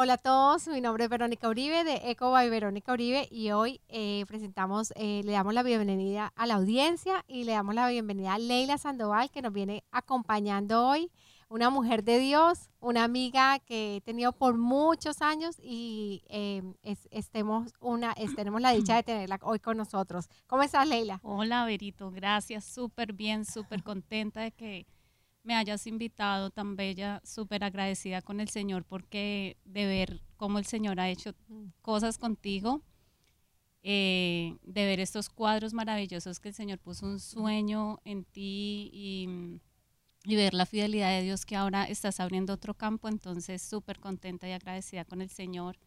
Hola a todos, mi nombre es Verónica Uribe de Eco by Verónica Uribe y hoy eh, presentamos, eh, le damos la bienvenida a la audiencia y le damos la bienvenida a Leila Sandoval que nos viene acompañando hoy, una mujer de Dios, una amiga que he tenido por muchos años y eh, estemos una, tenemos la dicha de tenerla hoy con nosotros. ¿Cómo estás, Leila? Hola, Verito, gracias, súper bien, súper contenta de que me hayas invitado tan bella, súper agradecida con el Señor porque de ver cómo el Señor ha hecho cosas contigo, eh, de ver estos cuadros maravillosos que el Señor puso un sueño en ti y, ver la fidelidad de Dios que ahora estás abriendo otro campo, entonces súper contenta y agradecida con el Señor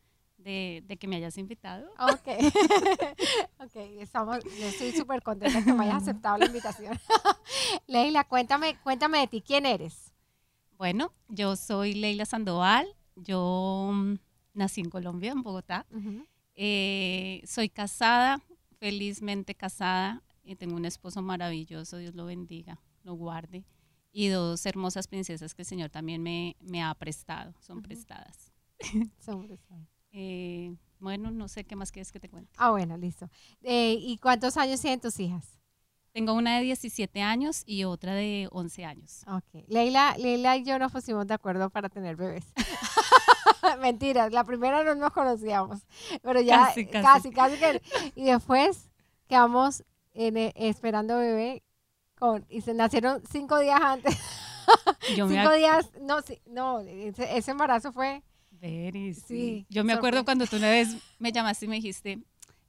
de, que me hayas invitado. Ok, ok, estamos, yo estoy súper contenta que me hayas aceptado la invitación. Leila, cuéntame, cuéntame de ti, ¿quién eres? Bueno, yo soy Leila Sandoval, yo mm, nací en Colombia, en Bogotá. Eh, soy casada, felizmente casada, y tengo un esposo maravilloso, Dios lo bendiga, lo guarde, y dos hermosas princesas que el Señor también me, me ha prestado, son prestadas. Son prestadas. Eh, bueno, no sé qué más quieres que te cuente. Ah, bueno, listo. Eh, ¿Y cuántos años tienen tus hijas? Tengo una de 17 años y otra de 11 años. Ok. Leila, Leila y yo nos pusimos de acuerdo para tener bebés. Mentiras, la primera no nos conocíamos, pero ya casi, casi, casi, que... Y después quedamos en, eh, esperando bebé con, y se nacieron cinco días antes. cinco días, no, no, ese embarazo fue sí. Yo me acuerdo cuando tú una vez me llamaste y me dijiste,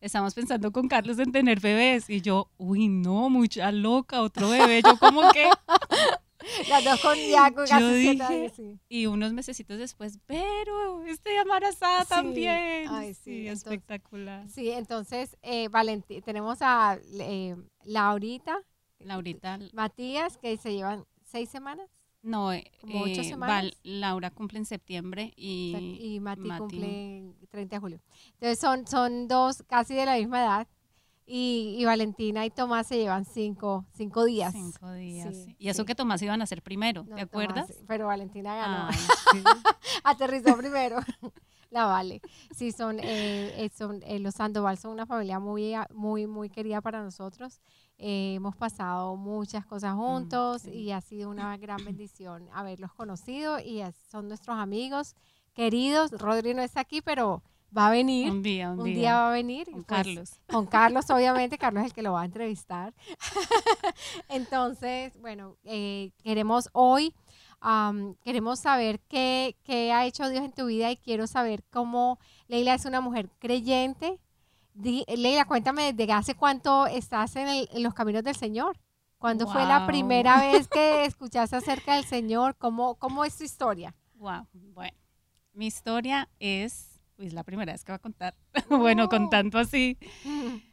estamos pensando con Carlos en tener bebés. Y yo, uy, no, mucha loca, otro bebé. Yo como que... Las dos con con yo dije, Y unos mesecitos después, pero estoy embarazada también. Ay, sí, espectacular. Sí, entonces, eh, Valentín, tenemos a eh, Laurita. Laurita. Matías, que se llevan seis semanas. No, eh, eh Laura cumple en septiembre y, y Mati, cumple en 30 de julio. Entonces son, son dos casi de la misma edad. Y, y, Valentina y Tomás se llevan cinco, cinco días. Cinco días. y eso que Tomás iban a ser primero, ¿te acuerdas? pero Valentina ganó. Aterrizó primero. La Vale. Sí, son, eh, eh, son eh, los Sandoval son una familia muy, muy, muy querida para nosotros. hemos pasado muchas cosas mm, juntos y ha sido una gran bendición haberlos conocido y son nuestros amigos queridos. Rodri no está aquí, pero va a venir. Un día, un, un día. va a venir. Con pues, Carlos. Con Carlos, obviamente. Carlos es el que lo va a entrevistar. Entonces, bueno, queremos hoy queremos saber qué, qué, ha hecho Dios en tu vida y quiero saber cómo Leila es una mujer creyente. Leila, cuéntame desde hace cuánto estás en, los caminos del Señor. ¿Cuándo fue la primera vez que escuchaste acerca del Señor? ¿Cómo, cómo es tu historia? Wow, bueno, mi historia es, pues la primera vez que voy a contar, bueno, con tanto así.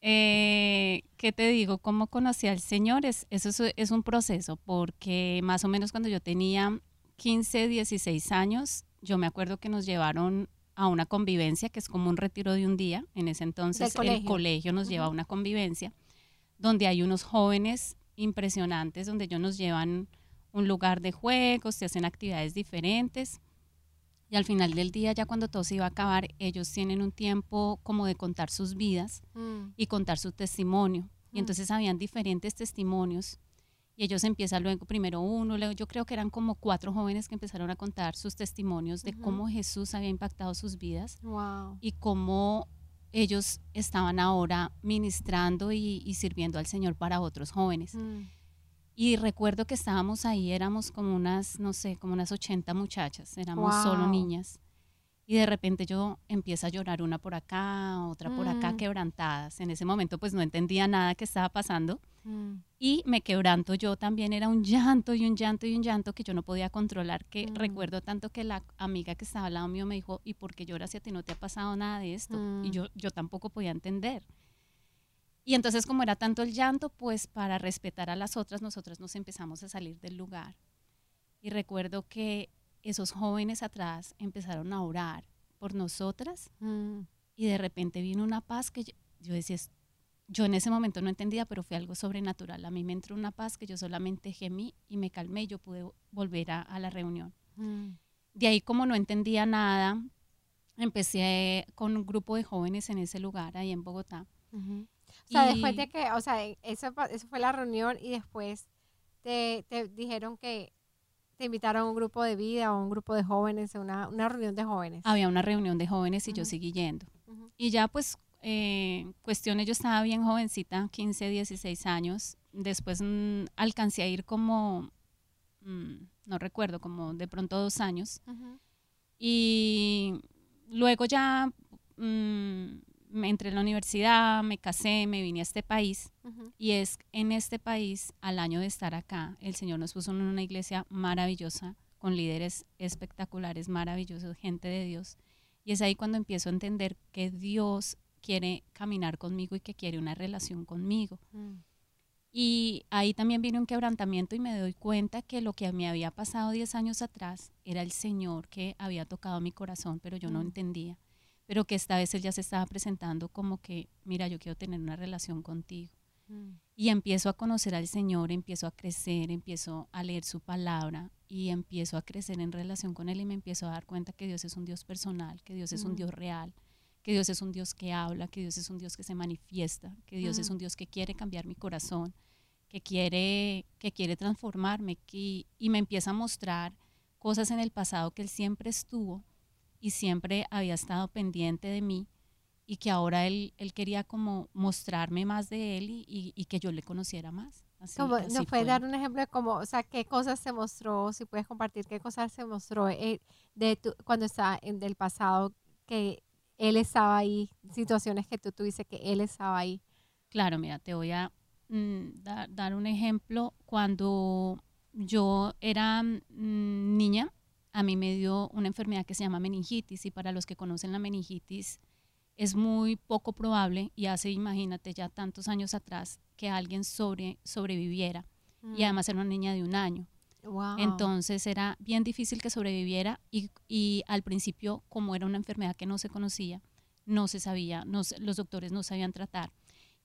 Eh, ¿Qué te digo? ¿Cómo conocí al Señor? Es, eso es, un proceso, porque más o menos cuando yo tenía 15, 16 años, yo me acuerdo que nos llevaron a una convivencia, que es como un retiro de un día. En ese entonces el colegio nos lleva a una convivencia, donde hay unos jóvenes impresionantes, donde ellos nos llevan un lugar de juegos, se hacen actividades diferentes. Y al final del día, ya cuando todo se iba a acabar, ellos tienen un tiempo como de contar sus vidas mm. y contar su testimonio. Y mm. entonces habían diferentes testimonios. Y ellos empiezan luego, primero uno, luego yo creo que eran como cuatro jóvenes que empezaron a contar sus testimonios de cómo Jesús había impactado sus vidas y cómo ellos estaban ahora ministrando y, sirviendo al Señor para otros jóvenes. Mm. Y recuerdo que estábamos ahí, éramos como unas, no sé, como unas 80 muchachas, éramos solo niñas. Y de repente yo empiezo a llorar una por acá, otra por acá, mm. quebrantadas. En ese momento pues no entendía nada que estaba pasando. Mm. Y me quebranto yo también, era un llanto y un llanto y un llanto que yo no podía controlar, que mm. recuerdo tanto que la amiga que estaba al lado mío me dijo, ¿y por qué lloras si a ti no te ha pasado nada de esto? Y yo, yo tampoco podía entender. Y entonces como era tanto el llanto, pues para respetar a las otras, nosotras nos empezamos a salir del lugar. Y recuerdo que esos jóvenes atrás empezaron a orar por nosotras mm. y de repente vino una paz que yo, decía, yo en ese momento no entendía, pero fue algo sobrenatural. A mí me entró una paz que yo solamente gemí y me calmé y yo pude volver a, la reunión. Mm. de ahí como no entendía nada, empecé con un grupo de jóvenes en ese lugar, ahí en Bogotá. O sea, después de que, o sea, eso, eso fue la reunión y después te, te dijeron que te invitaron a un grupo de vida o un grupo de jóvenes, una, una reunión de jóvenes. Había una reunión de jóvenes y yo seguí yendo. Y ya pues, eh, cuestiones, yo estaba bien jovencita, 15, 16 años. Después mm, alcancé a ir como, mm, no recuerdo, como de pronto dos años. Y luego ya mm, me entré en la universidad, me casé, me vine a este país y es en este país, al año de estar acá, el Señor nos puso en una iglesia maravillosa, con líderes espectaculares, maravillosos, gente de Dios. Y es ahí cuando empiezo a entender que Dios quiere caminar conmigo y que quiere una relación conmigo. Mm. Y ahí también viene un quebrantamiento y me doy cuenta que lo que me había pasado 10 años atrás era el Señor que había tocado mi corazón, pero yo no mm. entendía pero que esta vez él ya se estaba presentando como que, mira, yo quiero tener una relación contigo. Mm. Y empiezo a conocer al Señor, empiezo a crecer, empiezo a leer su palabra y empiezo a crecer en relación con Él y me empiezo a dar cuenta que Dios es un Dios personal, que Dios es un mm. Dios real, que Dios es un Dios que habla, que Dios es un Dios que se manifiesta, que Dios es un Dios que quiere cambiar mi corazón, que quiere, que quiere transformarme y me empieza a mostrar cosas en el pasado que Él siempre estuvo y siempre había estado pendiente de mí y que ahora él, él quería como mostrarme más de él y, y, que yo le conociera más. Así, ¿Nos puedes dar un ejemplo de cómo, o sea, qué cosas se mostró, si puedes compartir qué cosas se mostró eh, de tu, cuando estaba en del pasado que él estaba ahí, situaciones que tú tuviste que él estaba ahí? Claro, mira, te voy a mm, dar un ejemplo. Cuando yo era mm, niña, a mí me dio una enfermedad que se llama meningitis y para los que conocen la meningitis es muy poco probable y hace, imagínate, ya tantos años atrás que alguien sobre, sobreviviera y mm. además era una niña de un año. Entonces era bien difícil que sobreviviera y, y, al principio, como era una enfermedad que no se conocía, no se sabía, no, los doctores no sabían tratar.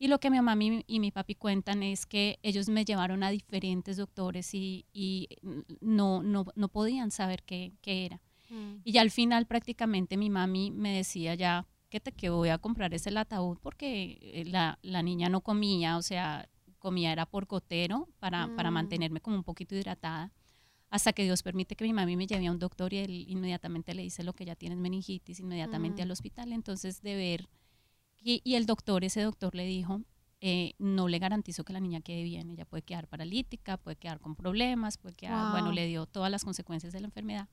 Y lo que mi mamá y mi papi cuentan es que ellos me llevaron a diferentes doctores y, y no, no, no, podían saber qué, qué era. Mm. Y ya al final prácticamente mi mami me decía ya que te que voy a comprar ese ataúd porque eh, la, la, niña no comía, o sea, comía era por gotero para, para mm. mantenerme como un poquito hidratada hasta que Dios permite que mi mami me lleve a un doctor y él inmediatamente le dice lo que ya tienes meningitis, inmediatamente mm. al hospital. Entonces, de ver y, el doctor, ese doctor le dijo, eh, no le garantizo que la niña quede bien, ella puede quedar paralítica, puede quedar con problemas, puede quedar, bueno, le dio todas las consecuencias de la enfermedad.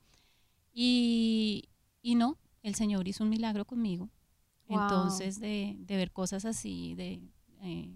Y, y no, el Señor hizo un milagro conmigo. Entonces, de, de, ver cosas así, de... Eh,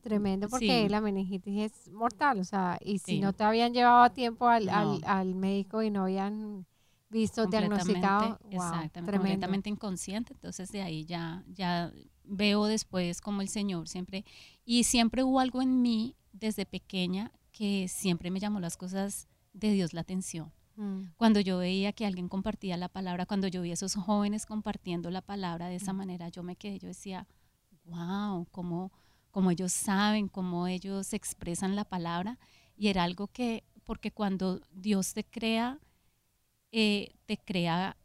Tremendo, porque la meningitis es mortal, o sea, y si no te habían llevado a tiempo al, al, al médico y no habían visto, diagnosticado. exactamente, completamente inconsciente. Entonces de ahí ya, ya veo después como el Señor siempre, y siempre hubo algo en mí desde pequeña que siempre me llamó las cosas de Dios la atención. Mm. Cuando yo veía que alguien compartía la palabra, cuando yo vi a esos jóvenes compartiendo la palabra de esa mm. manera, yo me quedé, yo decía, wow, cómo, cómo ellos saben, cómo ellos expresan la palabra. Y era algo que, porque cuando Dios te crea, eh, te crea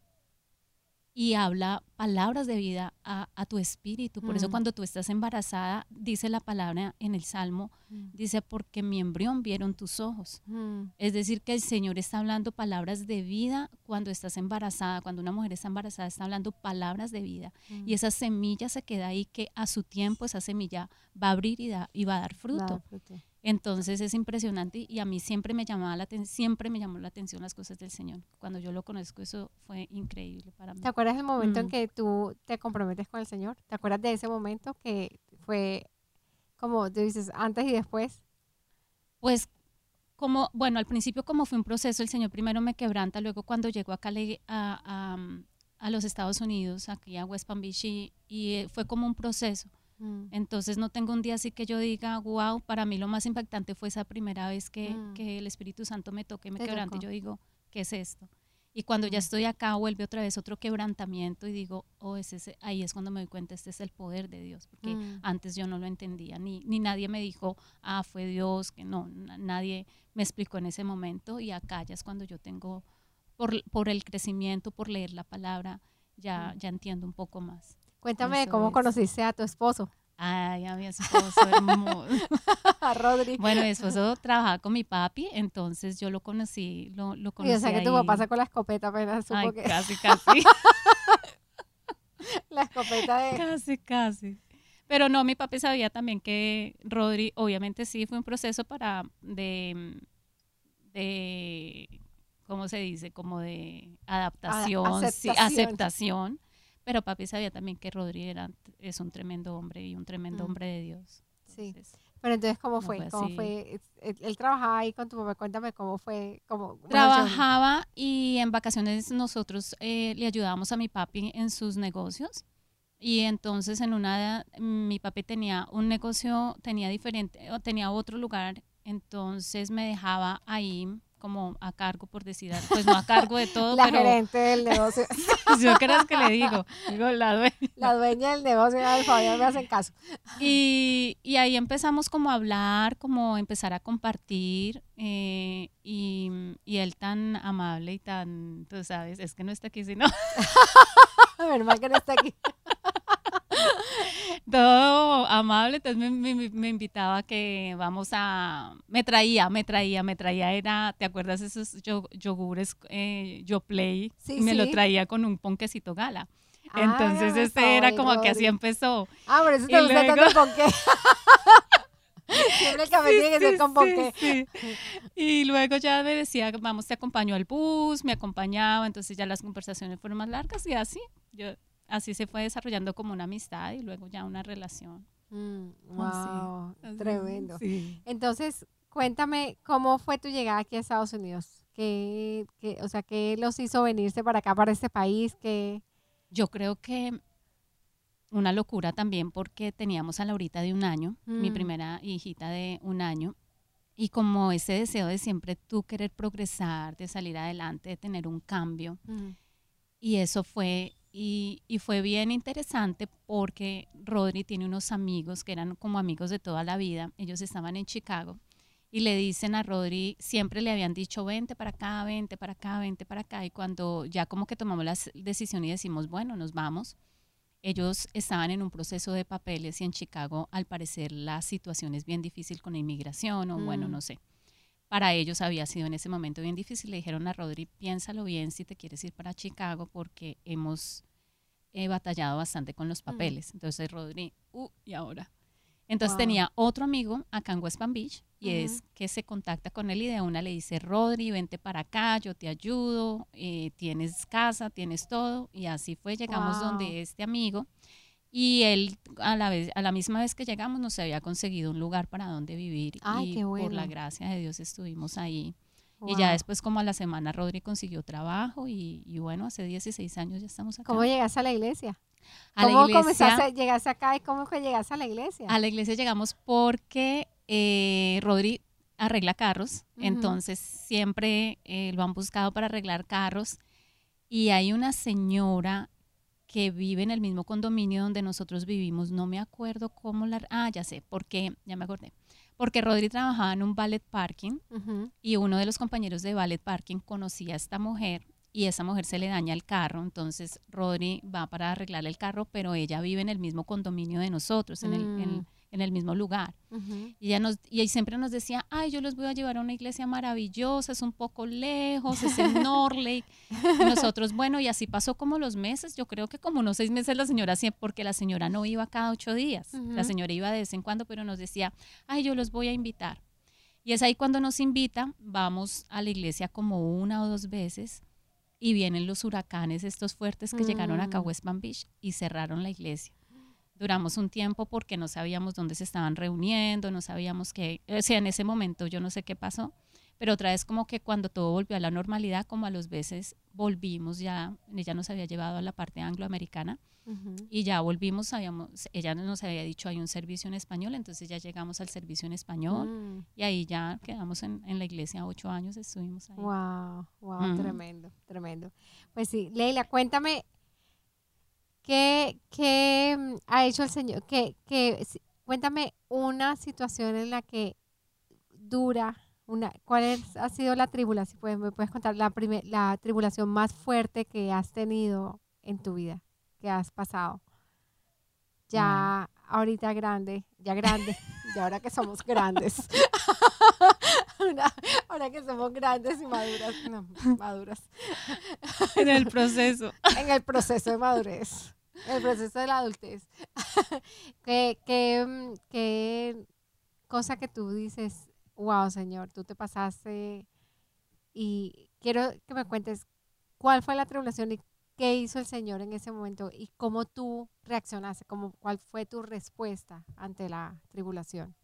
y habla palabras de vida a, tu espíritu. Por eso mm. cuando tú estás embarazada, dice la palabra en el Salmo, mm. dice, porque mi embrión vieron tus ojos. Mm. Es decir, que el Señor está hablando palabras de vida cuando estás embarazada, cuando una mujer está embarazada, está hablando palabras de vida. Y esa semilla se queda ahí que a su tiempo esa semilla va a abrir y, y va a dar fruto. Entonces es impresionante y a mí siempre me llamaba la siempre me llamó la atención las cosas del Señor. Cuando yo lo conozco eso fue increíble para mí. ¿Te acuerdas del momento en que tú te comprometes con el Señor? ¿Te acuerdas de ese momento que fue como tú dices antes y después? Pues como bueno, al principio como fue un proceso, el Señor primero me quebranta, luego cuando llego acá a, a, los Estados Unidos, aquí a West Palm Beach y, y eh, fue como un proceso Mm. Entonces no tengo un día así que yo diga, wow, para mí lo más impactante fue esa primera vez que, mm. que el Espíritu Santo me toque y me quebrante. Yo digo, ¿qué es esto? Y cuando ya mm. estoy acá, vuelve otra vez otro quebrantamiento y digo, oh, ese, ahí es cuando me doy cuenta, este es el poder de Dios, porque antes yo no lo entendía, ni, ni nadie me dijo, ah, fue Dios, que no, nadie me explicó en ese momento y acá ya es cuando yo tengo por, por el crecimiento, por leer la palabra, ya, ya entiendo un poco más. Cuéntame Eso cómo es. conociste a tu esposo, Ay, a mi esposo hermoso. a Rodri. Bueno, mi esposo trabajaba con mi papi, entonces yo lo conocí, lo, lo Y conocí o sea que tu ahí. papá sacó la escopeta apenas supo Ay, que casi, casi, la escopeta de... casi, casi. Pero no, mi papi sabía también que Rodri, obviamente sí, fue un proceso para, de, de, ¿cómo se dice? Como de adaptación, sí, aceptación. Pero papi sabía también que Rodri era, es un tremendo hombre y un tremendo hombre de Dios. Sí. Pero entonces, ¿cómo fue? fue ¿Cómo fue? Él, él trabajaba ahí con tu papá. Cuéntame cómo fue. Cómo, bueno, yo- Trabajaba y en vacaciones nosotros eh, le ayudábamos a mi papi en sus negocios. Y entonces en una, mi papi tenía un negocio, tenía diferente, o tenía otro lugar, entonces me dejaba ahí como a cargo, por decir. Pues no a cargo de todo, la pero gerente del negocio, yo creo que le digo, digo la dueña. la dueña del negocio, al Fabián me hacen caso. Y, y ahí empezamos como a hablar, como a empezar a compartir eh, y, y él tan amable y tan, tú sabes, es que no está aquí, sino A ver, no está aquí. todo amable, entonces me, me- me invitaba que vamos a, me traía, me traía, me traía, era, ¿te acuerdas esos yo- yogures eh, yo play? Sí, y me lo traía con un ponquecito gala. Entonces este era como que así empezó. Ah, por eso Y te gusta luego- tanto el ponqué. Siempre el café tiene que ser sí, con sí, ponqué. sí. Y luego ya me decía, vamos, te acompañó al bus, me acompañaba, entonces ya las conversaciones fueron más largas y así, yo, así se fue desarrollando como una amistad y luego ya una relación. Mm, wow, así, tremendo. sí. Entonces, cuéntame cómo fue tu llegada aquí a Estados Unidos. ¿Qué, qué- o sea, qué los hizo venirse para acá, para este país? ¿Qué, Yo creo que una locura también porque teníamos a Laurita de un año, mi Mm. primera hijita de un año, y como ese deseo de siempre tú querer progresar, de salir adelante, de tener un cambio, Y eso fue, y, y fue bien interesante porque Rodri tiene unos amigos que eran como amigos de toda la vida. Ellos estaban en Chicago y le dicen a Rodri, siempre le habían dicho, vente para acá, vente para acá, vente para acá. Y cuando ya como que tomamos la decisión y decimos, bueno, nos vamos, ellos estaban en un proceso de papeles y en Chicago al parecer la situación es bien difícil con la inmigración o bueno, Mm. no sé. Para ellos había sido en ese momento bien difícil. Le dijeron a Rodri, piénsalo bien si te quieres ir para Chicago porque hemos eh, batallado bastante con los Mm. papeles. Entonces Rodri, uh, ¿y ahora? Entonces Wow. tenía otro amigo acá en West Palm Beach y es que se contacta con él y de una le dice, Rodri, vente para acá, yo te ayudo, eh, tienes casa, tienes todo. Y así fue, llegamos Wow. donde este amigo y él a la, vez, a la misma vez que llegamos nos había conseguido un lugar para donde vivir Ay, y qué por la gracia de Dios estuvimos ahí. Y ya después como a la semana Rodri consiguió trabajo y, y bueno, hace 16 años ya estamos acá. ¿Cómo llegaste a la iglesia? A la ¿Cómo iglesia, comenzaste, llegaste acá y cómo fue llegaste a la iglesia? a la iglesia llegamos porque eh, Rodri arregla carros, entonces siempre eh, lo han buscado para arreglar carros y hay una señora que vive en el mismo condominio donde nosotros vivimos, no me acuerdo cómo la... Ah, ya sé, porque, ya me acordé, porque Rodri trabajaba en un ballet parking y uno de los compañeros de ballet parking conocía a esta mujer y esa mujer se le daña el carro, entonces Rodri va para arreglar el carro, pero ella vive en el mismo condominio de nosotros, en, el, en- Mm. en el mismo lugar. Y ella, nos, y ella siempre nos decía, ay, yo los voy a llevar a una iglesia maravillosa, es un poco lejos, es en Norlake. Y nosotros, bueno, y así pasó como los meses, yo creo que como unos seis meses la señora, porque la señora no iba cada ocho días, la señora iba de vez en cuando, pero nos decía, ay, yo los voy a invitar. Y es ahí cuando nos invita, vamos a la iglesia como una o dos veces y vienen los huracanes estos fuertes que llegaron acá a Mm. West Palm Beach y cerraron la iglesia. Duramos un tiempo porque no sabíamos dónde se estaban reuniendo, no sabíamos qué, o sea, en ese momento yo no sé qué pasó, pero otra vez como que cuando todo volvió a la normalidad, como a los veces volvimos ya, ella nos había llevado a la parte angloamericana Ujú. y ya volvimos, sabíamos, ella nos había dicho hay un servicio en español, entonces ya llegamos al servicio en español Mm. y ahí ya quedamos en, en la iglesia ocho años, estuvimos ahí. Wow, wow, tremendo, tremendo. Pues sí, Leila, cuéntame qué, qué mm, ha hecho el Señor, qué, qué- si- cuéntame una situación en la que dura, una, ¿cuál es- ha sido la tribulación? Pues, ¿Me puedes contar la, primer- la tribulación más fuerte que has tenido en tu vida, que has pasado? Ya ahorita grande, ya grande, y ahora que somos grandes. Ahora que somos grandes y maduras, no, maduras, En el proceso. en el proceso de madurez, en el proceso de la adultez. ¿Qué, qué, mm, qué cosa que tú dices, wow, Señor, tú te pasaste y quiero que me cuentes cuál fue la tribulación y qué hizo el Señor en ese momento y cómo tú reaccionaste, cómo, cuál fue tu respuesta ante la tribulación.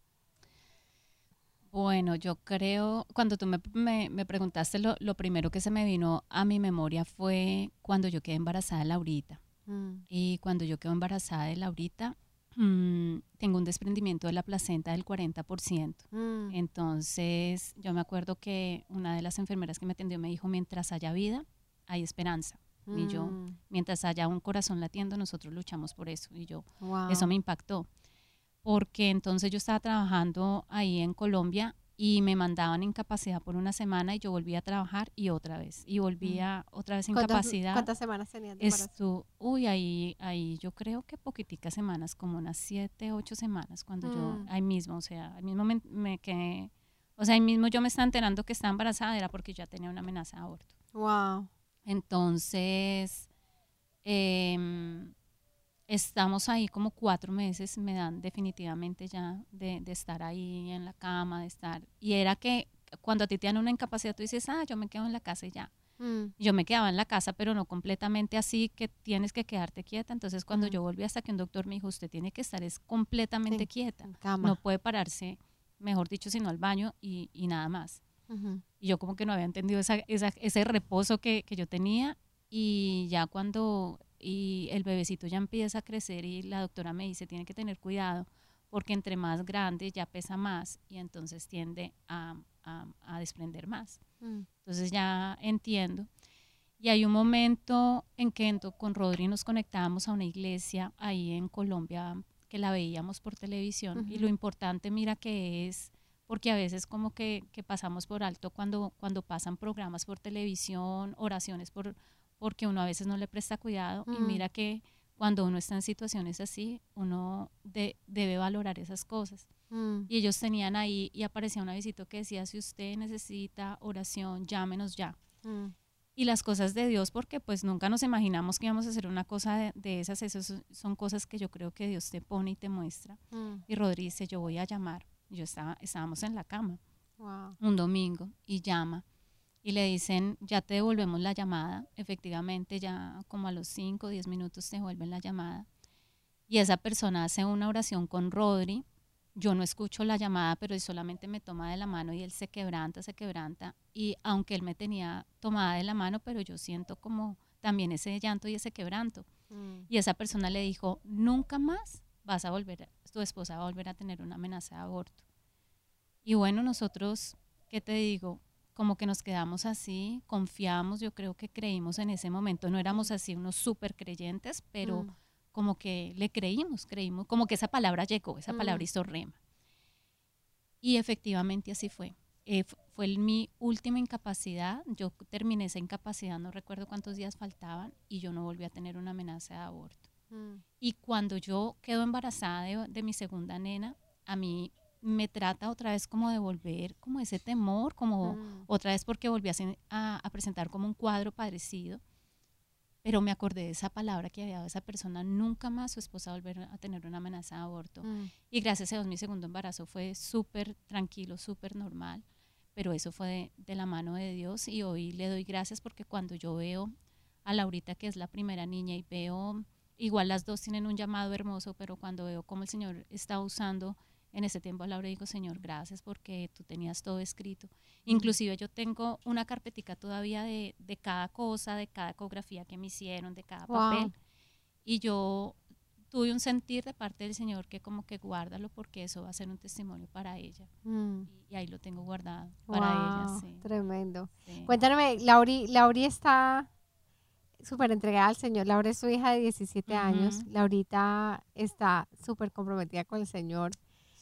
Bueno, yo creo, cuando tú me, me- me preguntaste, lo, lo primero que se me vino a mi memoria fue cuando yo quedé embarazada de Laurita. Mm, Y cuando yo quedo embarazada de Laurita, mm, tengo un desprendimiento de la placenta del 40%. mm, Entonces, yo me acuerdo que una de las enfermeras que me atendió me dijo, mientras haya vida, hay esperanza. Y yo, mm, mientras haya un corazón latiendo, nosotros luchamos por eso. Y yo, wow. eso me impactó. Porque entonces yo estaba trabajando ahí en Colombia y me mandaban incapacidad por una semana y yo volvía a trabajar y otra vez. Y volvía otra vez ¿Cuántas- incapacidad. ¿Cuántas semanas tenías de embarazo? Uy, ahí, ahí yo creo que poquiticas semanas, como unas siete, ocho semanas, cuando yo, Mm. ahí mismo, o sea, ahí mismo me, me quedé, o sea, ahí mismo yo me estaba enterando que estaba embarazada, era porque ya tenía una amenaza de aborto. Wow. Entonces, em, estamos ahí como cuatro meses, me dan definitivamente ya de, de estar ahí en la cama, de estar, y era que cuando a ti te dan una incapacidad, tú dices, ah, yo me quedo en la casa y ya. Mm, Yo me quedaba en la casa, pero no completamente así, que tienes que quedarte quieta. Entonces, cuando Mm. yo volví hasta que un doctor me dijo, usted tiene que estar es completamente Sí. quieta. No puede pararse, mejor dicho, sino al baño y, y nada más. Y yo como que no había entendido esa, esa- ese reposo que, que yo tenía. Y ya cuando y el bebecito ya empieza a crecer y la doctora me dice, tiene que tener cuidado, porque entre más grande ya pesa más y entonces tiende a, a- a desprender más. Mm, Entonces ya entiendo. Y hay un momento en que con Rodri nos conectábamos a una iglesia ahí en Colombia que la veíamos por televisión. Y lo importante, mira, que es, porque a veces como que, que pasamos por alto cuando, cuando pasan programas por televisión, oraciones, por, porque uno a veces no le presta cuidado. Y Mm. mira que cuando uno está en situaciones así, uno de- debe valorar esas cosas. mm, Y ellos tenían ahí y aparecía un avisito que decía, si usted necesita oración, llámenos ya. mm, Y las cosas de Dios, porque pues nunca nos imaginamos que íbamos a hacer una cosa de, de esas, esas son cosas que yo creo que Dios te pone y te muestra. Y Rodri dice, yo voy a llamar. Yo estaba, estábamos en la cama wow. un domingo y llama y le dicen, ya te devolvemos la llamada. Efectivamente, ya como a los 5 o 10 minutos te devuelven la llamada. Y esa persona hace una oración con Rodri. Yo no escucho la llamada, pero él solamente me toma de la mano y él se quebranta, se quebranta. Y aunque él me tenía tomada de la mano, pero yo siento como también ese llanto y ese quebranto. Mm, Y esa persona le dijo, nunca más vas a volver, tu esposa va a volver a tener una amenaza de aborto. Y bueno, nosotros, ¿qué te digo? Como que nos quedamos así, confiamos, yo creo que creímos en ese momento, no éramos así unos súper creyentes, pero mm, como que le creímos, creímos, como que esa palabra llegó, esa palabra Mm. hizo rema. Y efectivamente así fue. Eh, fu- fue el- mi última incapacidad, yo terminé esa incapacidad, no recuerdo cuántos días faltaban, y yo no volví a tener una amenaza de aborto. mm, Y cuando yo quedo embarazada de, de mi segunda nena, a mí me trata otra vez como de volver, como ese temor, como mm, otra vez porque volví a, sen- a- a presentar como un cuadro parecido. Pero me acordé de esa palabra que había dado esa persona, nunca más su esposa volver a tener una amenaza de aborto. mm, Y gracias a Dios mi segundo embarazo fue súper tranquilo, súper normal, pero eso fue de, de la mano de Dios y hoy le doy gracias porque cuando yo veo a Laurita, que es la primera niña, y veo, igual las dos tienen un llamado hermoso, pero cuando veo cómo el Señor está usando en ese tiempo Laura, digo, Señor, gracias porque tú tenías todo escrito. Inclusive yo tengo una carpetica todavía de, de cada cosa, de cada ecografía que me hicieron, de cada Wow. papel. Y yo tuve un sentir de parte del Señor que como que guárdalo porque eso va a ser un testimonio para ella. mm. Y, y ahí lo tengo guardado para ella. Sí, Tremendo. sí. Cuéntame, Lauri, Lauri está súper entregada al Señor. Laura es su hija de 17 años. Laurita está súper comprometida con el Señor.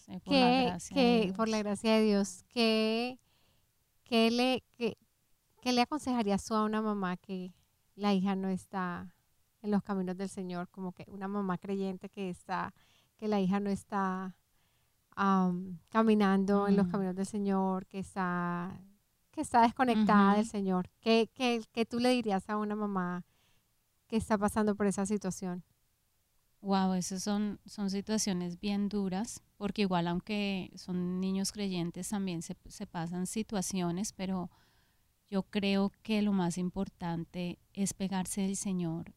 Sí, por la que, gracia de que Dios. por la gracia de Dios, ¿qué, ¿qué le, qué, qué le aconsejarías tú a una mamá que la hija no está en los caminos del Señor? Como que una mamá creyente que está, que la hija no está am, caminando en los Mm. caminos del Señor, que está, que está desconectada del. Señor. ¿Qué, qué, qué tú le dirías a una mamá que está pasando por esa situación? Wow, esas son, son situaciones bien duras, porque igual aunque son niños creyentes también se, se pasan situaciones, pero yo creo que lo más importante es pegarse del Señor,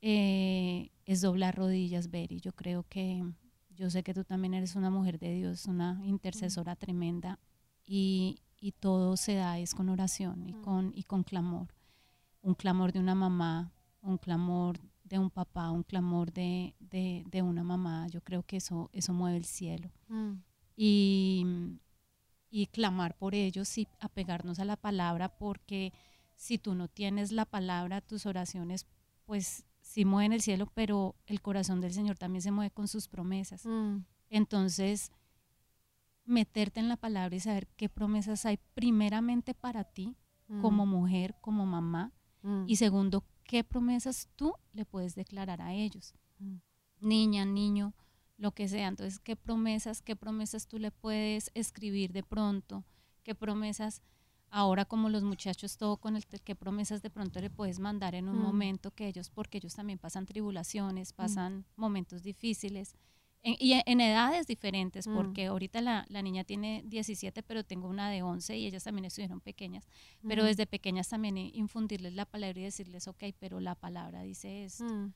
eh, es doblar rodillas, Beri. Yo creo que, yo sé que tú también eres una mujer de Dios, una intercesora tremenda, y, y todo se da es con oración y Mm. con, y con clamor. Un clamor de una mamá, un clamor de un papá, un clamor de, de, de una mamá. Yo creo que eso, eso mueve el cielo Mm, y, y clamar por ellos y apegarnos a la palabra, porque si tú no tienes la palabra, tus oraciones, pues sí mueven el cielo, pero el corazón del Señor también se mueve con sus promesas. mm, Entonces, meterte en la palabra y saber qué promesas hay primeramente para ti mm, como mujer, como mamá, mm, y segundo, qué promesas tú le puedes declarar a ellos mm, niña, niño, lo que sea. Entonces, ¿qué promesas, qué promesas tú le puedes escribir de pronto? ¿Qué promesas, ahora como los muchachos, todo con el, qué promesas de pronto le puedes mandar en un Mm. momento que ellos, porque ellos también pasan tribulaciones, pasan momentos difíciles. En- y en edades diferentes, Mm. porque ahorita la, la niña tiene 17, pero tengo una de 11 y ellas también estuvieron pequeñas. Pero mm, desde pequeñas también infundirles la palabra y decirles, ok, pero la palabra dice esto mm,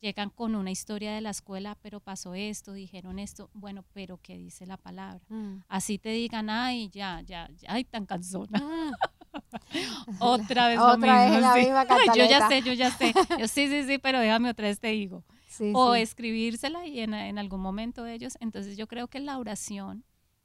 llegan con una historia de la escuela, pero pasó esto, dijeron esto, bueno, pero ¿qué dice la palabra? mm, Así te digan, ay, ya, ya, ya, ay, tan cansona. mm. Otra vez lo Otra vez mismo, la sí. misma Ay, yo ya sé, yo ya sé. Yo sí, sí, sí, pero déjame otra vez te digo. Sí, O sí. escribírsela y en, en algún momento ellos. Entonces yo creo que la oración,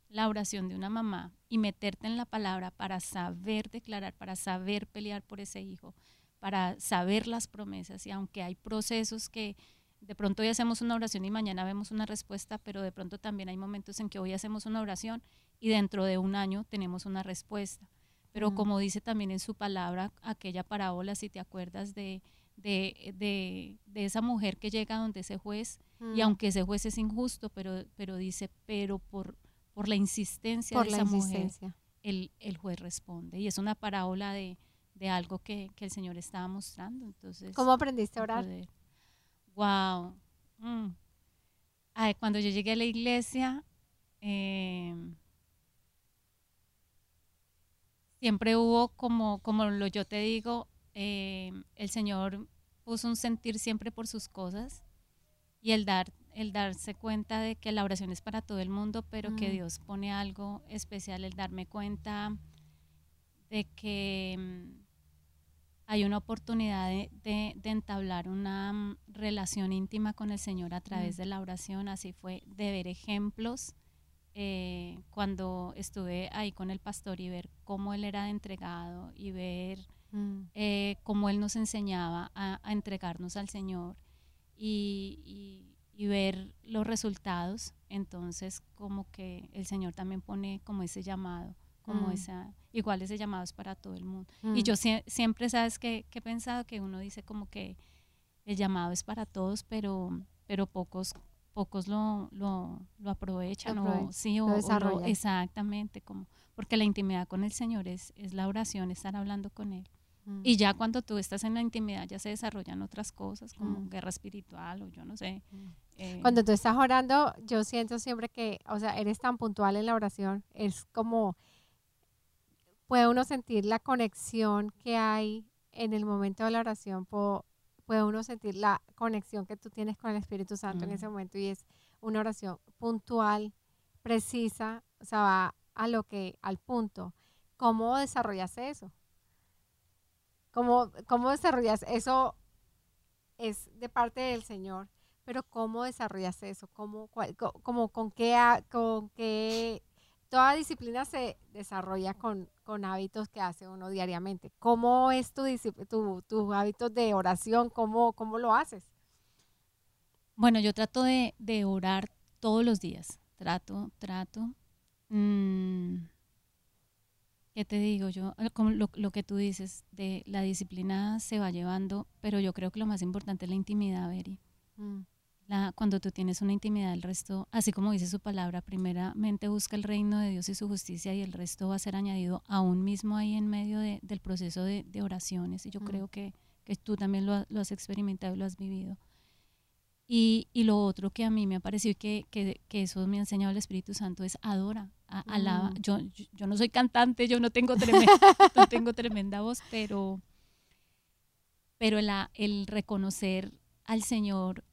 la oración de una mamá y meterte en la palabra para saber declarar, para saber pelear por ese hijo, para saber las promesas y aunque hay procesos que de pronto hoy hacemos una oración y mañana vemos una respuesta, pero de pronto también hay momentos en que hoy hacemos una oración y dentro de un año tenemos una respuesta. Pero como dice también en su palabra, aquella parábola, si te acuerdas de, de, de, de esa mujer que llega donde ese juez, y Mm. aunque ese juez es injusto, pero, pero dice, pero por, por la insistencia por de la esa mujer, insistencia. el, el juez responde. Y es una parábola de, de algo que, que el Señor estaba mostrando. Entonces, ¿Cómo aprendiste a orar? poder. Wow. Mm. Ay, cuando yo llegué a la iglesia, eh, siempre hubo como, como lo yo te digo, eh, el Señor puso un sentir siempre por sus cosas y el dar, el darse cuenta de que la oración es para todo el mundo, pero que Mm. Dios pone algo especial, el darme cuenta de que mm, hay una oportunidad de, de- de entablar una mm, relación íntima con el Señor a través Mm. de la oración. Así fue de ver ejemplos eh, cuando estuve ahí con el pastor y ver cómo él era entregado y ver cómo él nos enseñaba a, a entregarnos al Señor y, y- y ver los resultados. Entonces, como que el Señor también pone como ese llamado, como Mm. esa, igual ese llamado es para todo el mundo. Y mm, yo sie- siempre, ¿sabes qué, qué he pensado? Que uno dice como que el llamado es para todos, pero, pero pocos pocos lo, lo, lo aprovechan o sí lo o, o lo- desarrollan. exactamente como porque la intimidad con el Señor es, es la oración estar hablando con él mm. y ya cuando tú estás en la intimidad ya se desarrollan otras cosas como Mm. guerra espiritual o yo no sé Mm. eh, Cuando tú estás orando, yo siento siempre que, o sea, eres tan puntual en la oración, es como, puede uno sentir la conexión que hay en el momento de la oración, po- puede uno sentir la conexión que tú tienes con el Espíritu Santo en Mm. ese momento y es una oración puntual, precisa, o sea, va a lo que, al punto. ¿Cómo desarrollas eso? ¿Cómo, cómo desarrollas eso? Es de parte del Señor pero ¿cómo desarrollas eso? ¿Cómo, cuál- como, con, qué, con qué... Toda disciplina se desarrolla con, con hábitos que hace uno diariamente. ¿Cómo es tu, tu, tus hábitos de oración? ¿Cómo, ¿Cómo lo haces? bueno yo trato de, de orar todos los días trato trato Mm, ¿Qué te digo yo? Eh, como lo, lo, que tú dices, de la disciplina se va llevando, pero yo creo que lo más importante es la intimidad, Beri. Mm. La, cuando tú tienes una intimidad, el resto, así como dice su palabra, primeramente busca el reino de Dios y su justicia y el resto va a ser añadido aún mismo ahí en medio de, del proceso de, de, oraciones. Y yo mm. creo que, que, tú también lo, lo, has experimentado y lo has vivido. Y, y, lo otro que a mí me ha parecido que, que, que eso me ha enseñado el Espíritu Santo es adora, alaba. Mm. Yo, yo, no soy cantante, yo no tengo tremenda, no tengo tremenda voz, pero, pero la, el reconocer al Señor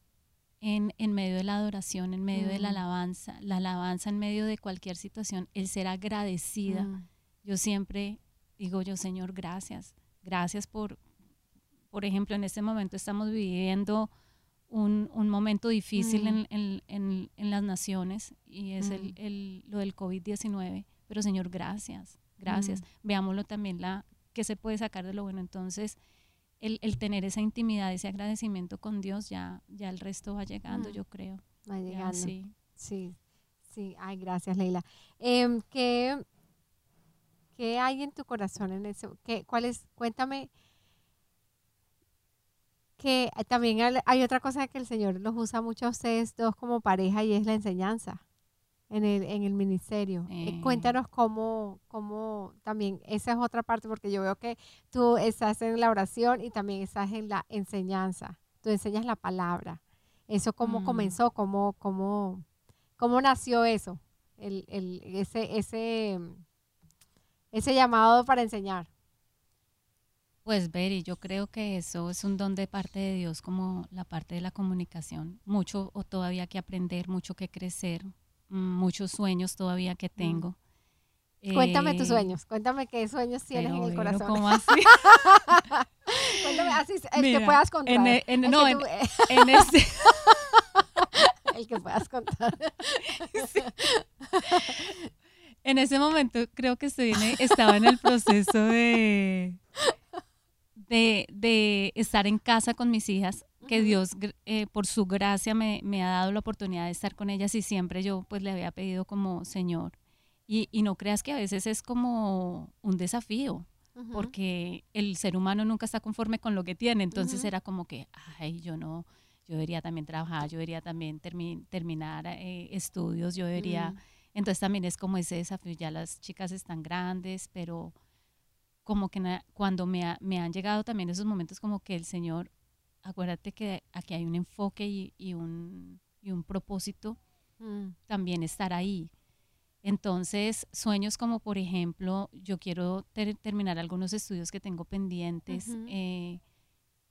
en, en, medio de la adoración, en medio de la mm. alabanza, la alabanza en medio de cualquier situación, el ser agradecida. Mm. Yo siempre digo yo, Señor, gracias. Gracias por, por ejemplo, en este momento estamos viviendo un, un momento difícil mm. en, en, en, las naciones y es el, mm. el, lo del COVID-19. Pero Señor, gracias, gracias. Mm. Veámoslo también, la que se puede sacar de lo bueno. Entonces, el, el, tener esa intimidad, ese agradecimiento con Dios, ya, ya el resto va llegando, yo creo. Va llegando. sí. sí, sí. Ay, gracias, Leila. Eh, ¿qué, ¿Qué hay en tu corazón en eso? ¿Qué, cuál es, cuéntame que también hay otra cosa que el Señor los usa mucho a ustedes dos como pareja y es la enseñanza en el, en el ministerio. Eh, cuéntanos cómo, cómo también, esa es otra parte, porque yo veo que tú estás en la oración y también estás en la enseñanza. Tú enseñas la palabra. ¿Eso cómo mm. comenzó? ¿Cómo, cómo, ¿Cómo nació eso? El, el, ese, ese, ese llamado para enseñar. Pues Beri, yo creo que eso es un don de parte de Dios, como la parte de la comunicación. Mucho o todavía que aprender, mucho que crecer, mm, muchos sueños todavía que mm. tengo. Cuéntame tus eh, sueños, cuéntame qué sueños tienes en el corazón. ¿cómo así? cuéntame así, el que puedas contar. En, e, en, no, en, en ese... el que puedas contar. En ese momento creo que estoy estaba en el proceso de de, estar en casa con mis hijas, que Dios eh, por su gracia me, ha dado la oportunidad de estar con ellas y siempre yo pues le había pedido como Señor. Y, no creas que a veces es como un desafío, porque el ser humano nunca está conforme con lo que tiene, entonces era como que, ay, yo no, yo debería también trabajar, yo debería también terminar eh, estudios, yo debería... Mm. Entonces también es como ese desafío, ya las chicas están grandes, pero como que cuando me, me, han llegado también esos momentos como que el Señor, acuérdate que aquí hay un enfoque y, un, y un, propósito, mm. también estar ahí. Entonces, sueños como por ejemplo, yo quiero terminar algunos estudios que tengo pendientes. Eh,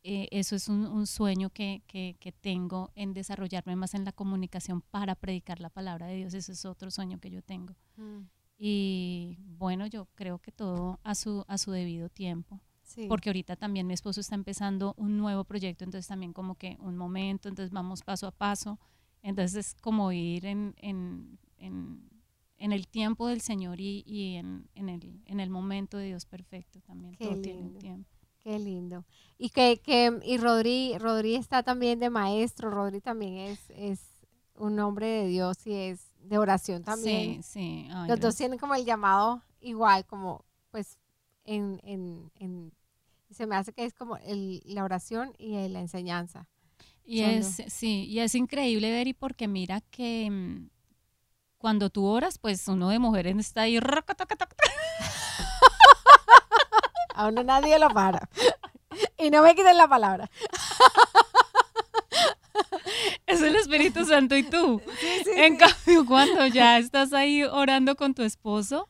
eh, eso es un, sueño que, que, que, tengo en desarrollarme más en la comunicación para predicar la palabra de Dios. Eso es otro sueño que yo tengo. Mm. Y bueno, yo creo que todo a su, a su debido tiempo. Porque ahorita también mi esposo está empezando un nuevo proyecto, entonces también como que un momento, entonces vamos paso a paso. Entonces es como ir en, en, en, en el tiempo del Señor y, y en, en, el, en el momento de Dios perfecto también. Qué todo lindo. tiene un tiempo. Qué lindo. Y que, que y Rodri, Rodri está también de maestro, Rodri también es, es un hombre de Dios y es de oración también. Sí, sí. Los dos tienen como el llamado igual, como pues en, en, en se me hace que es como el, la oración y la enseñanza. Y es, sí, y es increíble ver y porque mira que mm, cuando tú oras, pues uno de mujeres está ahí. A uno nadie lo para. Y no me quiten la palabra. Es el Espíritu Santo y tú. en cambio, cuando ya estás ahí orando con tu esposo,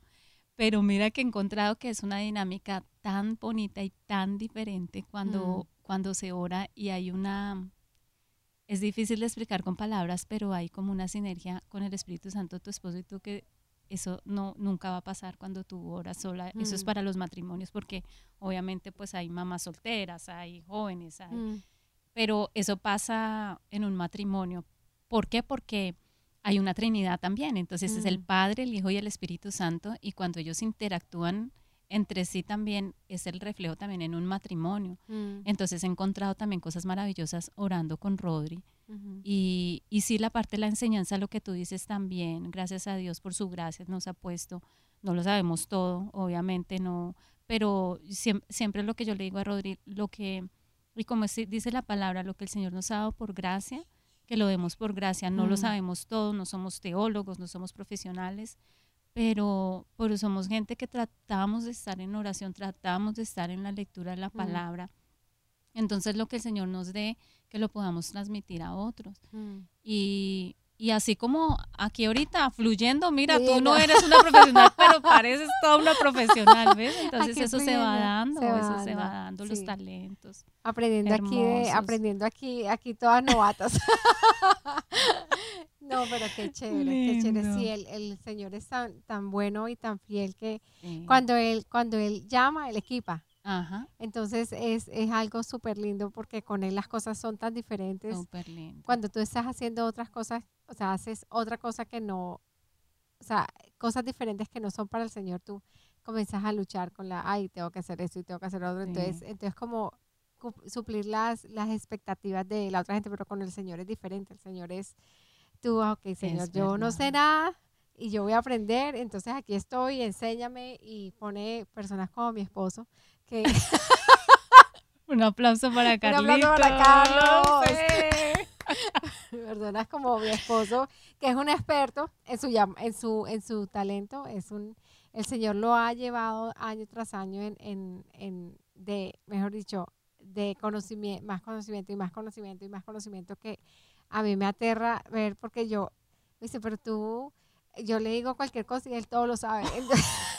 pero mira que he encontrado que es una dinámica tan bonita y tan diferente cuando, mm. cuando se ora y hay una... Es difícil de explicar con palabras, pero hay como una sinergia con el Espíritu Santo, tu esposo y tú, que eso no nunca va a pasar cuando tú oras sola. Eso es mm. para los matrimonios, porque obviamente pues hay mamás solteras, hay jóvenes, hay... Mm pero eso pasa en un matrimonio. ¿Por qué? Porque hay una Trinidad también, entonces es el mm. Padre, el Hijo y el Espíritu Santo, y cuando ellos interactúan entre sí también es el reflejo también en un matrimonio. Mm. Entonces he encontrado también cosas maravillosas orando con Rodri. y, y sí, la parte de la enseñanza, lo que tú dices también, gracias a Dios por su gracia, nos ha puesto no lo sabemos todo, obviamente no, pero siempre, siempre lo que yo le digo a Rodri, lo que, y como dice la palabra, lo que el Señor nos ha dado por gracia, que lo demos por gracia, no lo mm. sabemos todo, no somos teólogos, no somos profesionales, pero, pero somos gente que tratamos de estar en oración, tratamos de estar en la lectura de la mm. palabra. Entonces lo que el Señor nos dé, que lo podamos transmitir a otros. Mm. Y, y así como aquí ahorita, fluyendo, mira, tú no eres una profesional, pero pareces toda una profesional, ¿ves? Entonces eso se va dando, eso se va dando, los talentos. Aprendiendo aquí, aprendiendo aquí, aquí todas novatas. no, pero qué chévere, qué chévere. Sí, el, el Señor es tan, tan bueno y tan fiel que cuando él, cuando él llama, él equipa. Ajá. Entonces es, es algo súper lindo porque con él las cosas son tan diferentes. Súper lindo. Cuando tú estás haciendo otras cosas, o sea, haces otra cosa que no, o sea, cosas diferentes que no son para el Señor, tú comienzas a luchar con la, ay, tengo que hacer esto y tengo que hacer otro. Entonces, entonces como suplir las, las expectativas de la otra gente, pero con el Señor es diferente. El Señor es, tú, ah, ok, Señor, yo no sé nada, y yo voy a aprender, entonces aquí estoy, enséñame y pone personas como mi esposo que... Un aplauso para Carlitos. Un aplauso para Carlos. Personas como mi esposo, que es un experto en su, en su, en su talento, es un, el Señor lo ha llevado año tras año en, en, en de, mejor dicho, de conocimiento, más conocimiento y más conocimiento y más conocimiento que a mí me aterra ver porque yo, dice, pero tú yo le digo cualquier cosa y él todo lo sabe. Entonces,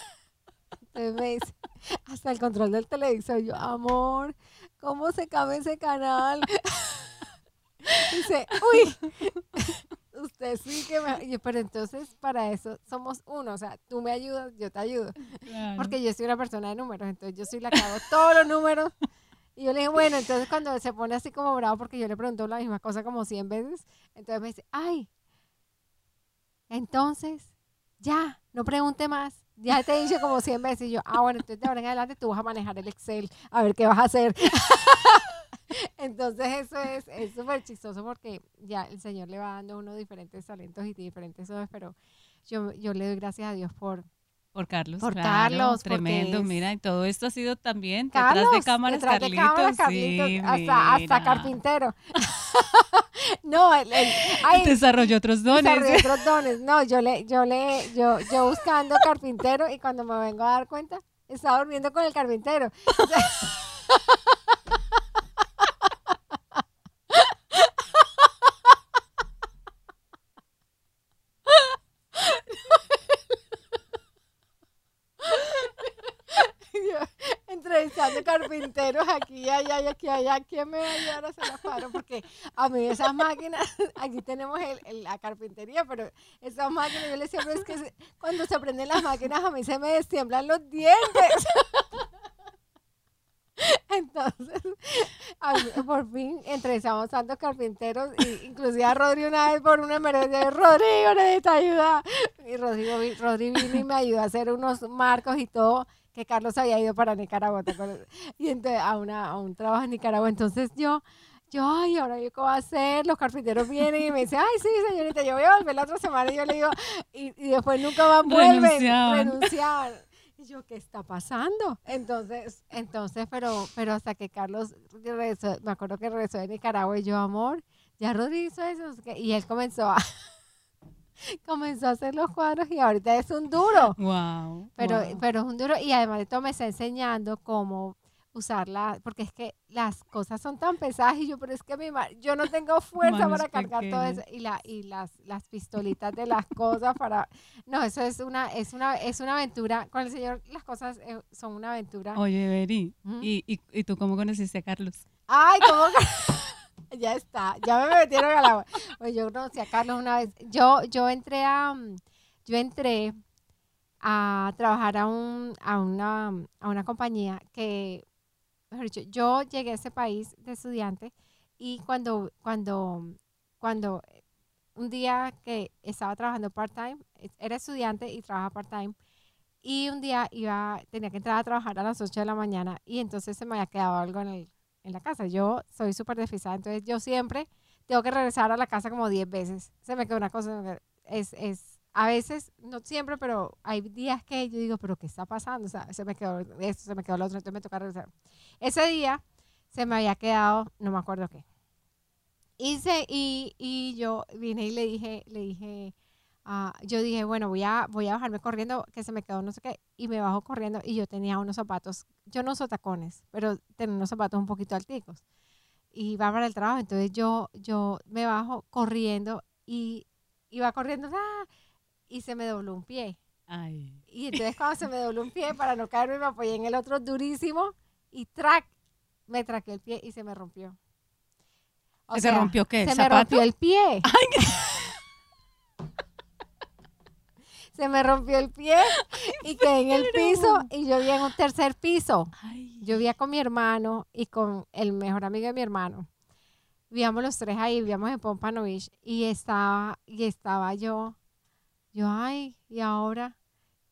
me dice, hasta el control del televisor, yo, amor, ¿cómo se cambia ese canal? Dice, uy, usted sí que me... pero entonces para eso somos uno, o sea, tú me ayudas, yo te ayudo. Porque yo soy una persona de números, entonces yo soy la que hago todos los números. Y yo le dije, bueno, entonces cuando se pone así como bravo, porque yo le pregunto la misma cosa como 100 veces, entonces me dice, ay, entonces, ya, no pregunte más. Ya te dicho como 100 veces. Yo, ah, bueno, entonces de ahora en adelante tú vas a manejar el Excel, a ver qué vas a hacer. entonces eso es súper chistoso porque ya el Señor le va dando a uno diferentes talentos y diferentes cosas, pero yo, yo le doy gracias a Dios por, por Carlos. Por Carlos. Tremendo, mira, y todo esto ha sido también detrás de cámaras, detrás de cámaras, Carlitos. Sí, hasta, hasta, carpintero. no, el, desarrolló otros dones. Desarrolló otros dones. No, yo le, yo le, yo, yo buscando carpintero y cuando me vengo a dar cuenta, estaba durmiendo con el carpintero. carpinteros aquí, allá, y aquí, allá. ¿Quién me va a ayudar a hacer la paro? Porque a mí esas máquinas, aquí tenemos el, la carpintería, pero esas máquinas, yo les decía, es que cuando se prenden las máquinas a mí se me destiemblan los dientes. Entonces, por fin entrevistamos tantos carpinteros, y inclusive a Rodrigo una vez por una emergencia, Rodrigo necesita ayuda. Y Rodrigo, Rodrigo vino y me ayudó a hacer unos marcos y todo que Carlos había ido para Nicaragua, Y entonces, a, una, a un trabajo en Nicaragua. Entonces yo, yo, ay, ahora yo qué voy a hacer, los carpinteros vienen y me dicen, ay, sí, señorita, yo voy a volver la otra semana. Y yo le digo, y, después nunca van, vuelven, renunciar. Y yo, ¿qué está pasando? Entonces, entonces, pero, pero hasta que Carlos regresó, me acuerdo que regresó de Nicaragua y yo, amor, ya Rodrigo hizo eso. Y él comenzó a, comenzó a hacer los cuadros y ahorita es un duro. Wow. Pero, pero es un duro y además de todo me está enseñando cómo usarla, porque es que las cosas son tan pesadas y yo, pero es que mi yo no tengo fuerza para cargar todo eso y la y las, las pistolitas de las cosas para no, eso es una es una es una aventura con el Señor, las cosas eh, son una aventura. Oye, Beri, ¿y, y, y tú cómo conociste a Carlos? Ay, ¿cómo ya está, ya me metieron al agua. Pues yo conocí a Carlos una vez. Yo, yo entré a, yo entré a trabajar a, un, a, una, a una compañía que, mejor dicho, yo llegué a ese país de estudiante y cuando, cuando, cuando un día que estaba trabajando part-time, era estudiante y trabajaba part-time, y un día iba, tenía que entrar a trabajar a las 8 de la mañana y entonces se me había quedado algo en el, en la casa. Yo soy súper desfisada, entonces yo siempre tengo que regresar a la casa como 10 veces. Se me queda una cosa, es, es a veces, no siempre, pero hay días que yo digo, pero ¿qué está pasando? O sea, se me quedó esto, se me quedó lo otro, entonces me toca regresar. Ese día se me había quedado, no me acuerdo qué. Hice y, y yo vine y le dije, le dije, ah, yo dije, bueno, voy a, voy a bajarme corriendo, que se me quedó no sé qué, y me bajo corriendo y yo tenía unos zapatos, yo no uso tacones, pero tenía unos zapatos un poquito alticos. Y va para el trabajo, entonces yo, yo me bajo corriendo y iba corriendo ¡ah! y se me dobló un pie. Ay. Y entonces cuando se me dobló un pie, para no caerme, me apoyé en el otro durísimo y track, me traqué el pie y se me rompió. O ¿Se sea, rompió qué? ¿El Se me rompió el pie. se me rompió el pie y quedé en el piso y yo vivía en un tercer piso. Yo vivía con mi hermano y con el mejor amigo de mi hermano. Vivíamos los tres ahí, vivíamos en Pompanovich y estaba, y estaba yo, yo, ay, y ahora,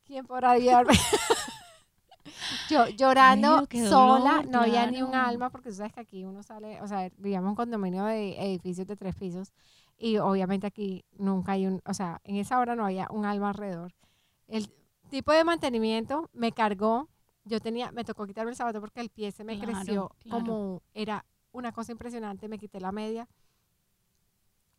¿quién podrá ayudarme? yo llorando Ay, sola, no había ni un alma, porque tú sabes que aquí uno sale, o sea, vivíamos en un condominio de edificios de tres pisos y obviamente aquí nunca hay un, o sea, en esa hora no había un alma alrededor. El tipo de mantenimiento me cargó, yo tenía, me tocó quitarme el zapato porque el pie se me Claro, creció claro. como era una cosa impresionante, me quité la media.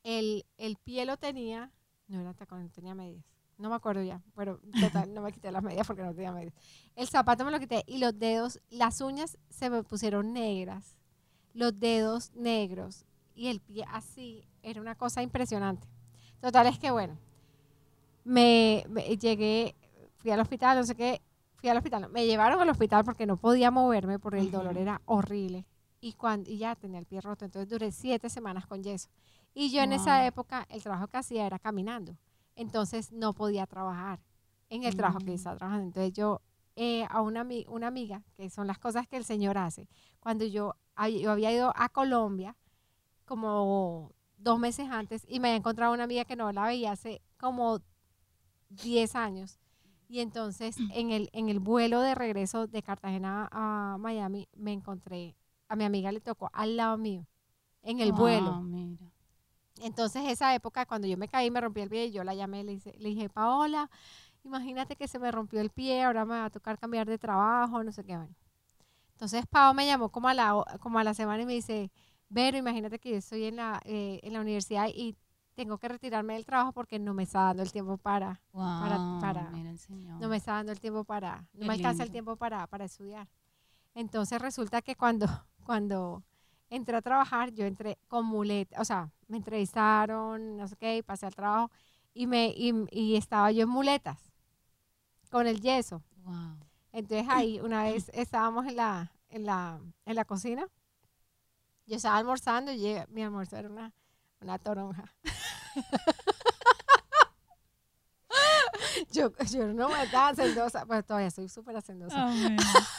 El, el pie lo tenía, no era tacón, tenía medias. No me acuerdo ya, pero total, no me quité las medias porque no tenía medias. El zapato me lo quité y los dedos, las uñas se me pusieron negras, los dedos negros y el pie así, era una cosa impresionante. Total es que bueno, me, me llegué, fui al hospital, no sé qué, fui al hospital, no, me llevaron al hospital porque no podía moverme porque el dolor era horrible y, cuando, y ya tenía el pie roto, entonces duré siete semanas con yeso. Y yo en esa época el trabajo que hacía era caminando, entonces no podía trabajar en el trabajo que estaba trabajando. Entonces yo eh, a una, una amiga, que son las cosas que el Señor hace, cuando yo, yo había ido a Colombia como dos meses antes y me había encontrado una amiga que no la veía hace como 10 años. Y entonces en el, en el vuelo de regreso de Cartagena a Miami me encontré, a mi amiga le tocó al lado mío, en el vuelo. Wow, mira. Entonces, esa época, cuando yo me caí, me rompí el pie, yo la llamé, le, hice- le dije, Paola, imagínate que se me rompió el pie, ahora me va a tocar cambiar de trabajo, no sé qué. Bueno. Entonces, Pao me llamó como a la, como a la semana y me dice, Vero, imagínate que yo estoy en la, eh, en la universidad y tengo que retirarme del trabajo porque no me está dando el tiempo para, Wow, para- mira el Señor. no me está dando el tiempo para, no me alcanza el tiempo para, para estudiar. Entonces resulta que cuando, cuando entré a trabajar, yo entré con muleta, o sea, me entrevistaron, no sé qué, y pasé al trabajo y, me, y, y estaba yo en muletas con el yeso. Wow. Entonces ahí una vez estábamos en la, en la, en la cocina, yo estaba almorzando y llegué- mi almuerzo era una, una toronja. yo, yo no me estaba hacendosa, pues todavía soy súper hacendosa.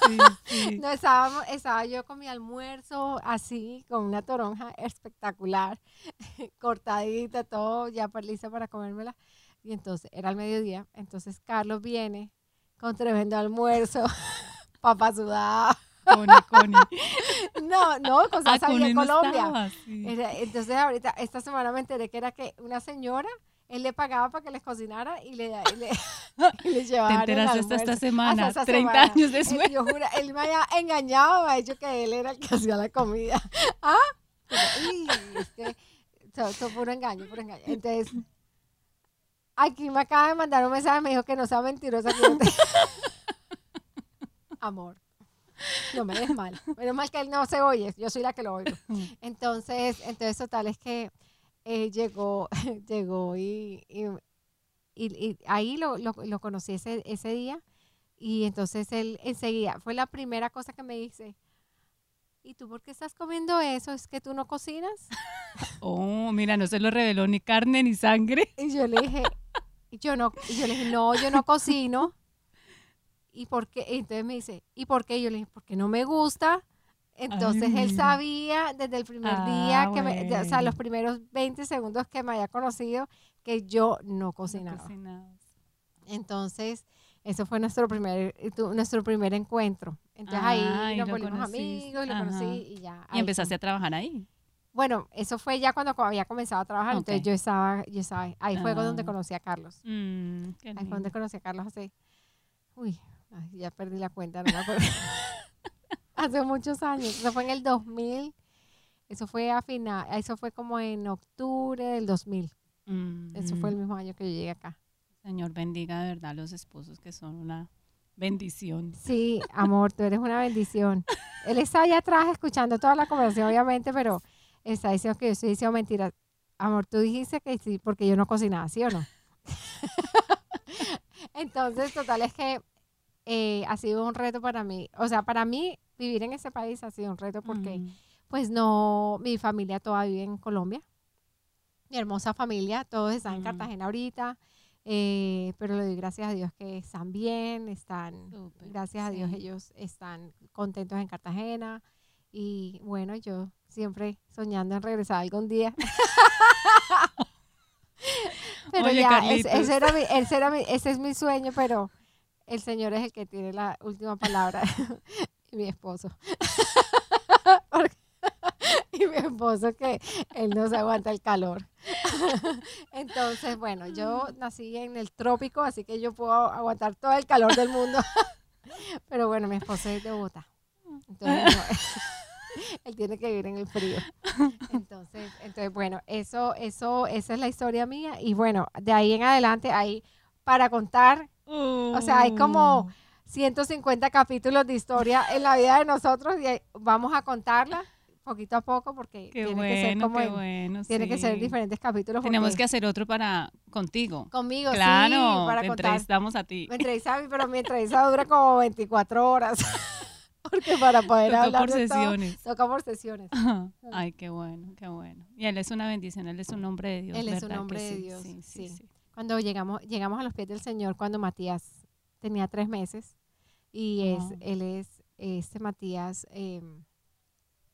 Sí, sí. No, estábamos, estaba yo con mi almuerzo así, con una toronja espectacular, cortadita, todo ya pues, lista para comérmela. Y entonces era el mediodía. Entonces Carlos viene con tremendo almuerzo, papa sudada. Connie, Connie. No, no, cosas Ah, Connie en no Colombia. estaba, sí. Era- entonces ahorita, esta semana me enteré que era que una señora, él le pagaba para que les cocinara y le, y le, y le Te enteraste hasta esta almuerzo. semana, Hasta esta 30 semana. años Él, después. yo juro, él me había engañado, me ha dicho que él era el que hacía la comida. ¿Ah? Pero, uy, es que eso, eso puro engaño, puro engaño. Entonces, aquí me acaba de mandar un mensaje, me dijo que no sea mentirosa. que te- Amor, no me des mal. Menos mal que él no se oye, yo soy la que lo oigo. Entonces, entonces total es que eh, llegó, llegó y, y, y- y ahí lo, lo, lo conocí ese, ese día y entonces él enseguida, fue la primera cosa que me dice, ¿y tú por qué estás comiendo eso? ¿Es que tú no cocinas? Oh, mira, no se lo reveló ni carne ni sangre. Y yo le dije, yo no, y yo le dije, no, yo no cocino. ¿Y por qué? Y entonces me dice, ¿y por qué? Yo le dije, porque no me gusta. Entonces Ay, él sabía desde el primer Ah, día, que me- o sea, los primeros 20 segundos que me haya conocido, que yo no No cocinaba. Entonces, eso fue nuestro primer, eh, nuestro primer encuentro. Entonces Ah, ahí nos volvimos amigos, lo Ajá. conocí y ya. Y empezaste a trabajar ahí. Bueno, eso fue ya cuando había comenzado a trabajar, entonces yo estaba, yo estaba, ahí fue donde Ah. conocí a Carlos. Mm, Ahí fue donde conocí a Carlos hace, uy, ay, ya perdí la cuenta, no hace muchos años, eso fue en el 2000, eso fue a final, eso fue como en octubre del 2000, eso fue el Mm, mismo año que yo llegué acá. Señor bendiga de verdad a los esposos que son una bendición. Sí, amor, tú eres una bendición. Él está allá atrás escuchando toda la conversación, obviamente, pero está diciendo que yo estoy diciendo mentiras. Amor, tú dijiste que sí, porque yo no cocinaba, ¿sí o no? Entonces, total, es que eh, ha sido un reto para mí. O sea, para mí, vivir en ese país ha sido un reto porque, Mm, pues, no, mi familia toda vive en Colombia. Mi hermosa familia, todos están en Mm. Cartagena ahorita. eh, pero le doy gracias a Dios que están bien, están súper, Gracias a Dios sí. ellos están contentos en Cartagena y bueno, yo siempre soñando en regresar algún día. pero Oye, ya, es- Carlitos. ese, era mi- ese, era mi- ese es mi sueño, pero el Señor es el que tiene la última palabra y mi esposo. Y mi esposo que él no se aguanta el calor. Entonces, bueno, yo nací en el trópico, así que yo puedo aguantar todo el calor del mundo. Pero bueno, mi esposo es de Bogotá. Entonces, no, él tiene que vivir en el frío. Entonces, entonces bueno, eso, eso, esa es la historia mía. Y bueno, de ahí en adelante hay para contar, o sea, hay como Uh, 150 capítulos de historia en la vida de nosotros y vamos a contarla poquito a poco porque Qué tiene que ser como en- bueno. tiene que ser diferentes capítulos. Tenemos que hacer otro para contigo. conmigo, Claro, sí, para te contar. entrevistamos a ti. Me entrevista a mí, pero mi entrevista dura como 24 horas. Porque para poder hablar por de todo, sesiones. toca por sesiones. Ay, qué bueno, qué bueno. Y él es una bendición, él es un hombre de Dios. Él es un ¿verdad que hombre de sí? Dios, sí. sí. Cuando llegamos, llegamos a los pies del Señor, cuando Matías tenía tres meses, y es, él es, este Matías, eh,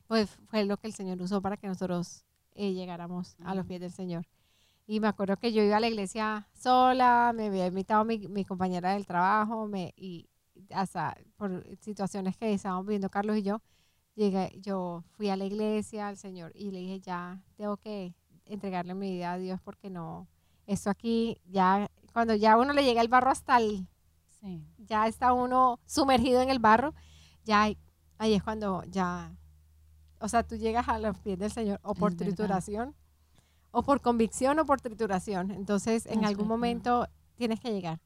pues fue lo que el Señor usó para que nosotros eh, llegáramos a los pies del Señor. Y me acuerdo que yo iba a la iglesia sola, me había invitado mi, mi compañera del trabajo, me, y hasta por situaciones que estábamos viviendo Carlos y yo, llegué, yo fui a la iglesia al Señor y le dije, ya tengo que entregarle mi vida a Dios porque no, esto aquí, ya, cuando ya uno le llega el barro hasta el, Sí. ya está uno sumergido en el barro, ya ahí- es cuando ya, o sea, tú llegas a los pies del Señor o por Es verdad. trituración, o por convicción o por trituración. Entonces, en Es algún verdad. momento tienes que llegar,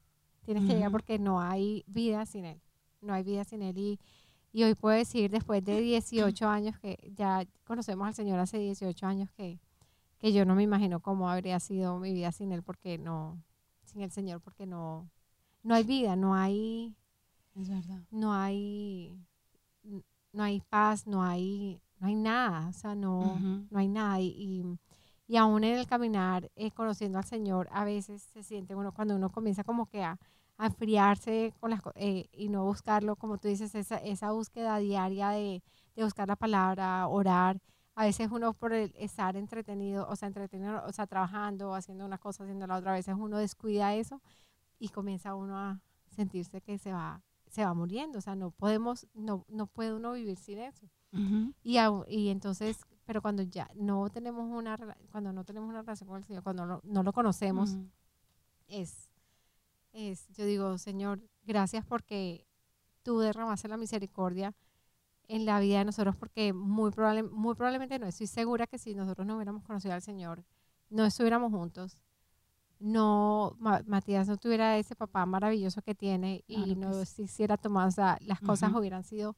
tienes que llegar porque no hay vida sin Él, no hay vida sin Él. Y, y hoy puedo decir, después de 18 años, que ya conocemos al Señor hace 18 años, que, que yo no me imagino cómo habría sido mi vida sin Él, porque no, sin el Señor, porque no, no hay vida, no hay, Es verdad. no hay, no hay paz, no hay, no hay nada, o sea, no, no hay nada. Y, y, y aún en el caminar, eh, conociendo al Señor, a veces se siente uno, cuando uno comienza como que a, a enfriarse con las, eh, y no buscarlo, como tú dices, esa, esa búsqueda diaria de, de buscar la palabra, orar. A veces uno por el estar entretenido, o sea, entretenido, o sea, trabajando, haciendo una cosa, haciendo la otra, a veces uno descuida eso y comienza uno a sentirse que se va, se va muriendo. O sea, no podemos, no, no puede uno vivir sin eso. Ujú. Y, au- y entonces, pero cuando ya no tenemos una, cuando no tenemos una relación con el Señor, cuando no, no lo conocemos, Ujú. es, es, yo digo, Señor, gracias porque tú derramaste la misericordia en la vida de nosotros, porque muy, probable, muy probablemente no, estoy segura que si nosotros no hubiéramos conocido al Señor, no estuviéramos juntos, no, Ma- Matías no tuviera ese papá maravilloso que tiene y Claro que no sí. se hiciera tomar, o sea, las cosas hubieran sido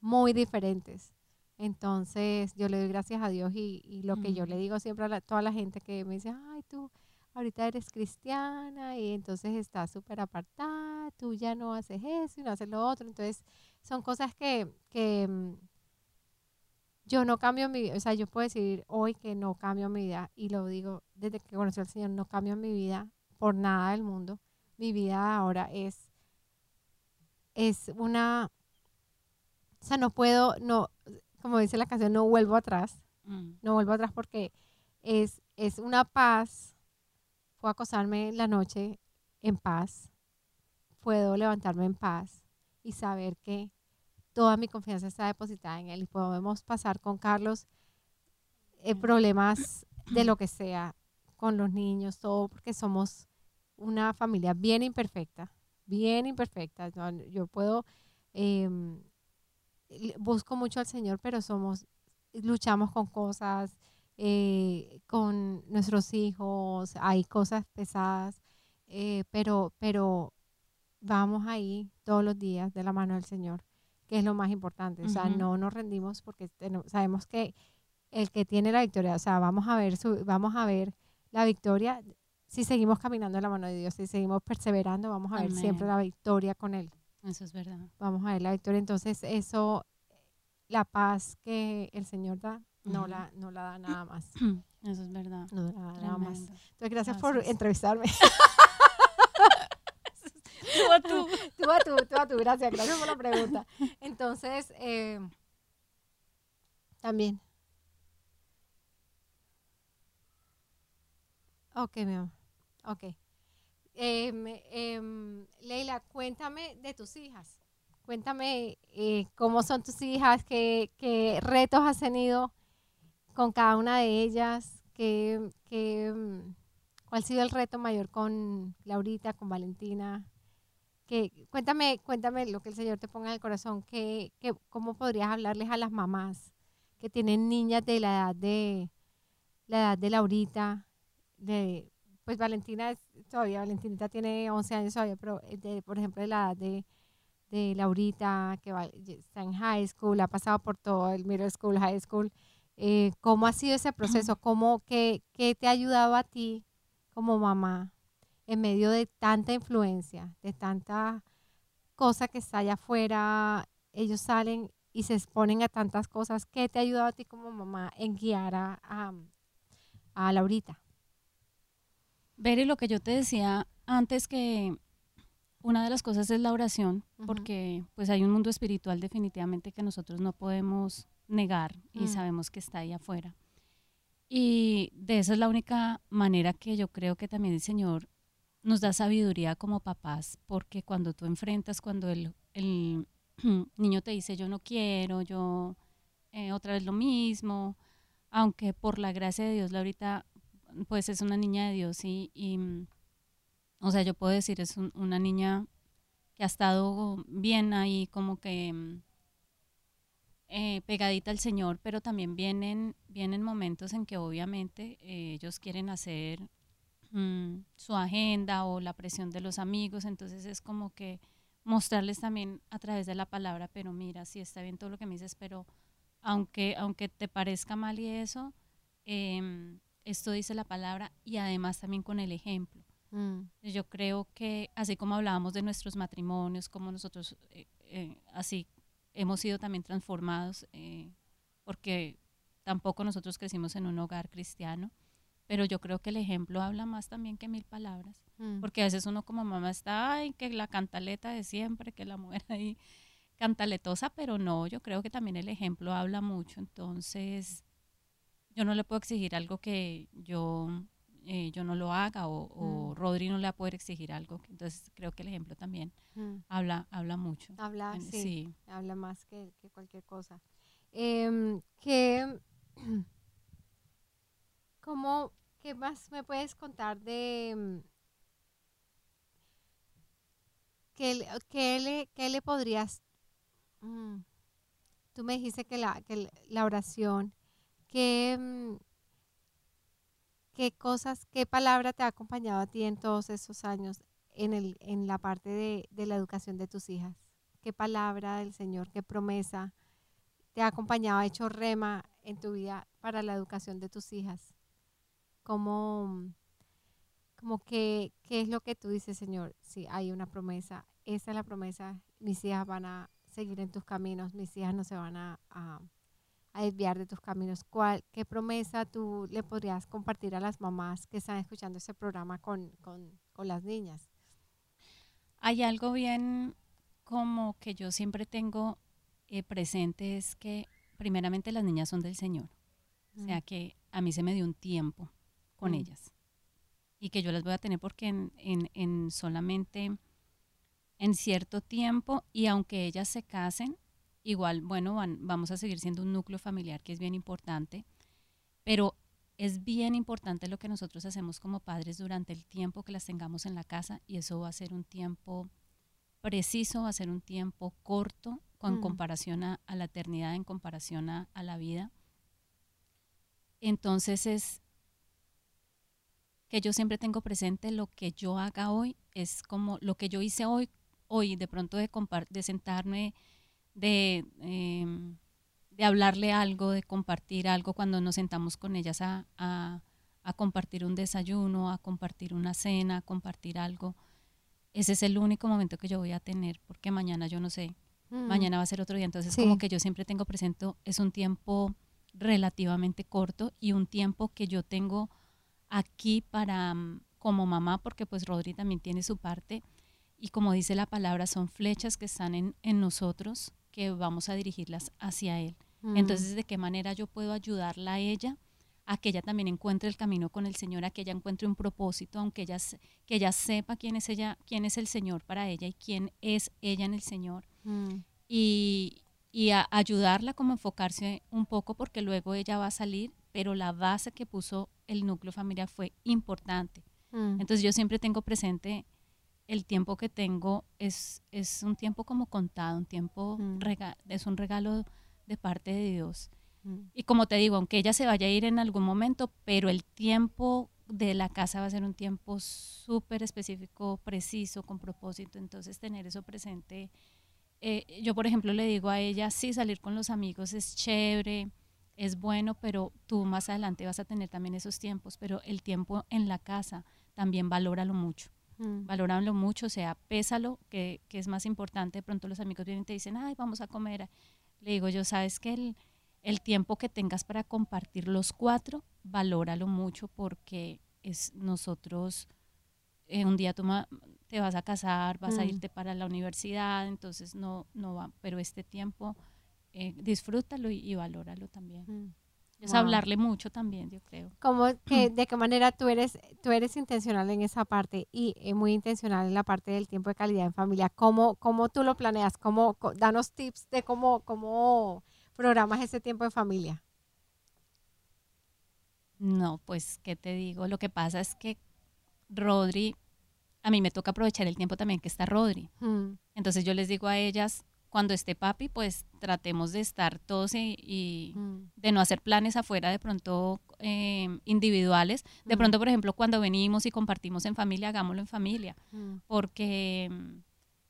muy diferentes. Entonces, yo le doy gracias a Dios y, y lo que yo le digo siempre a la- toda la gente que me dice, ay, tú ahorita eres cristiana y entonces estás súper apartada, tú ya no haces eso y no haces lo otro. Entonces, son cosas que, que mm, yo no cambio mi vida, o sea, yo puedo decir hoy que no cambio mi vida y lo digo desde que conocí al Señor, no cambio mi vida por nada del mundo. Mi vida ahora es, es una, o sea, no puedo, no, como dice la canción, no vuelvo atrás Mm. no vuelvo atrás porque es, es una paz. Puedo acostarme la noche en paz. Puedo levantarme en paz y saber que toda mi confianza está depositada en Él. Y podemos pasar con Carlos eh, problemas de lo que sea con los niños, todo porque somos una familia bien imperfecta, bien imperfecta. Yo puedo, em, busco mucho al Señor, pero somos, luchamos con cosas, eh, con nuestros hijos, hay cosas pesadas, eh, pero, pero vamos ahí todos los días de la mano del Señor, que es lo más importante. O sea, no nos rendimos porque sabemos que el que tiene la victoria, o sea, vamos a ver, su, vamos a ver la victoria si seguimos caminando en la mano de Dios, si seguimos perseverando, vamos a ver siempre la victoria con Él. Eso es verdad. Vamos a ver la victoria. Entonces, eso, la paz que el Señor da, no, la, no la da nada más. Eso es verdad. No la da nada más. Entonces, gracias, por entrevistarme. tú a tú. Tú a tú, tú a tú. Gracias, gracias por la pregunta. Entonces, eh, también Ok, mi amor. Ok. Em, Leila, cuéntame de tus hijas. Cuéntame eh, cómo son tus hijas, qué, retos has tenido con cada una de ellas, qué, em, cuál ha sido el reto mayor con Laurita, con Valentina. Que, cuéntame, cuéntame lo que el Señor te ponga en el corazón, que, cómo podrías hablarles a las mamás que tienen niñas de la edad de la edad de Laurita, de, pues Valentina es, todavía, Valentinita tiene 11 años todavía, pero de, por ejemplo, de la edad de, de Laurita, que va, está en high school, ha pasado por todo el middle school, high school, eh, ¿cómo ha sido ese proceso? ¿Cómo, qué, qué te ha ayudado a ti como mamá en medio de tanta influencia, de tanta cosa que está allá afuera? Ellos salen y se exponen a tantas cosas. ¿Qué te ha ayudado a ti como mamá en guiar a, a, a Laurita? Ver lo que yo te decía antes que una de las cosas es la oración, porque pues hay un mundo espiritual definitivamente que nosotros no podemos negar y mm. sabemos que está ahí afuera. Y de esa es la única manera que yo creo que también el Señor nos da sabiduría como papás, porque cuando tú enfrentas, cuando el, el niño te dice yo no quiero, yo eh, otra vez lo mismo, aunque por la gracia de Dios, ahorita pues es una niña de Dios y, mm, o sea, yo puedo decir, es una niña que ha estado bien ahí como que mm, eh, pegadita al Señor, pero también vienen, vienen momentos en que obviamente eh, ellos quieren hacer mm, su agenda o la presión de los amigos, entonces es como que mostrarles también a través de la palabra, pero mira, sí está bien todo lo que me dices, pero aunque, aunque te parezca mal y eso, eh, esto dice la palabra y además también con el ejemplo. Mm. Yo creo que así como hablábamos de nuestros matrimonios, como nosotros eh, eh, así hemos sido también transformados, eh, porque tampoco nosotros crecimos en un hogar cristiano, pero yo creo que el ejemplo habla más también que mil palabras, mm. porque a veces uno como mamá está, ay, que la cantaleta de siempre, que la mujer ahí cantaletosa, pero no, yo creo que también el ejemplo habla mucho, entonces yo no le puedo exigir algo que yo, eh, yo no lo haga o, mm. Rodri no le va a poder exigir algo. Entonces creo que el ejemplo también mm. habla, habla mucho. Habla, sí, habla más que, cualquier cosa. Eh, ¿qué, cómo, ¿Qué más me puedes contar de... Mm, ¿Qué, qué, le, qué le podrías... tú me dijiste que la, que la oración ¿Qué, mm, qué cosas, qué palabra te ha acompañado a ti en todos esos años en, el, en la parte de, de la educación de tus hijas? ¿Qué palabra del Señor, qué promesa te ha acompañado, ha hecho rema en tu vida para la educación de tus hijas? ¿Cómo, como que, qué es lo que tú dices, Señor? Si hay una promesa, esa es la promesa, mis hijas van a seguir en tus caminos, mis hijas no se van a a desviar de tus caminos. ¿Cuál, ¿Qué promesa tú le podrías compartir a las mamás que están escuchando este programa con, con, con las niñas? Hay algo bien como que yo siempre tengo eh, presente es que primeramente las niñas son del Señor. O sea mm. que a mí se me dio un tiempo con mm. ellas y que yo las voy a tener porque en, en, en solamente en cierto tiempo y aunque ellas se casen, igual, bueno, vamos a seguir siendo un núcleo familiar que es bien importante, pero es bien importante lo que nosotros hacemos como padres durante el tiempo que las tengamos en la casa y eso va a ser un tiempo preciso, va a ser un tiempo corto con Mm. comparación a, a la eternidad, en comparación a, a la vida. Entonces es que yo siempre tengo presente lo que yo haga hoy, es como lo que yo hice hoy, hoy de pronto de, de sentarme, de, em, de hablarle algo, de compartir algo cuando nos sentamos con ellas a, a- a compartir un desayuno, a compartir una cena, a compartir algo. Ese es el único momento que yo voy a tener, porque mañana yo no sé, Mm. mañana va a ser otro día. Entonces, Sí. como que yo siempre tengo presente, es un tiempo relativamente corto y un tiempo que yo tengo aquí para, mm, como mamá, porque pues Rodri también tiene su parte. Y como dice la palabra, son flechas que están en, en nosotros que vamos a dirigirlas hacia Él. Mm. Entonces, ¿de qué manera yo puedo ayudarla a ella? A que ella también encuentre el camino con el Señor, a que ella encuentre un propósito, aunque ella, que ella sepa quién es ella, quién es el Señor para ella y quién es ella en el Señor Mm. y, y a ayudarla como a enfocarse un poco porque luego ella va a salir, pero la base que puso el núcleo familiar fue importante. Mm. Entonces yo siempre tengo presente el tiempo que tengo es, es un tiempo como contado, un tiempo, Mm. rega- es un regalo de parte de Dios. Mm. Y como te digo, aunque ella se vaya a ir en algún momento, pero el tiempo de la casa va a ser un tiempo súper específico, preciso, con propósito. Entonces, tener eso presente. Eh, yo, por ejemplo, le digo a ella, sí, salir con los amigos es chévere, es bueno, pero tú más adelante vas a tener también esos tiempos, pero el tiempo en la casa también valóralo mucho Mm. valóralo mucho, o sea, pésalo, que, que es más importante. De pronto los amigos vienen y te dicen, ay, vamos a comer. Le digo yo, sabes que el, el tiempo que tengas para compartir los cuatro, valóralo mucho porque es nosotros, eh, un día tú te vas a casar, vas a Mm. irte para la universidad, entonces no, no va, pero este tiempo eh, disfrútalo y, y valóralo también. Mm. Es Wow. hablarle mucho también, yo creo. ¿Cómo que, ¿De qué manera tú eres, tú eres intencional en esa parte y eh, muy intencional en la parte del tiempo de calidad en familia? ¿Cómo, cómo tú lo planeas? ¿Cómo, danos tips de cómo, cómo programas ese tiempo de familia. No, pues, ¿qué te digo? Lo que pasa es que Rodri, a mí me toca aprovechar el tiempo también que está Rodri. Mm, Entonces yo les digo a ellas, cuando esté papi, pues tratemos de estar todos y, y mm, de no hacer planes afuera de pronto eh, individuales. De Mm. pronto, por ejemplo, cuando venimos y compartimos en familia, hagámoslo en familia, mm, porque,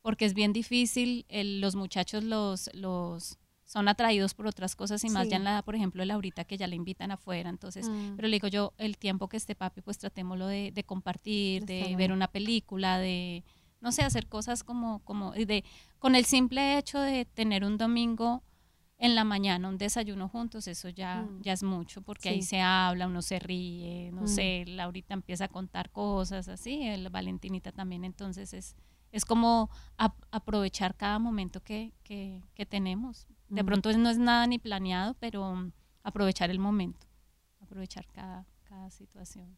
porque es bien difícil, el- los muchachos los, los son atraídos por otras cosas y más Sí. ya en la edad, por ejemplo, de Laurita, que ya le invitan afuera, entonces mm. pero le digo yo, el tiempo que esté papi, pues tratémoslo de, de compartir, De ver una película, de, no sé, hacer cosas como, como, de, con el simple hecho de tener un domingo en la mañana, un desayuno juntos, eso ya, Mm. ya es mucho, porque ahí se habla, uno se ríe, no Mm. sé, Laurita empieza a contar cosas así, el Valentinita también, entonces es, es como ap- aprovechar cada momento que, que, que tenemos. De Mm. pronto no es nada ni planeado, pero aprovechar el momento, aprovechar cada, cada situación.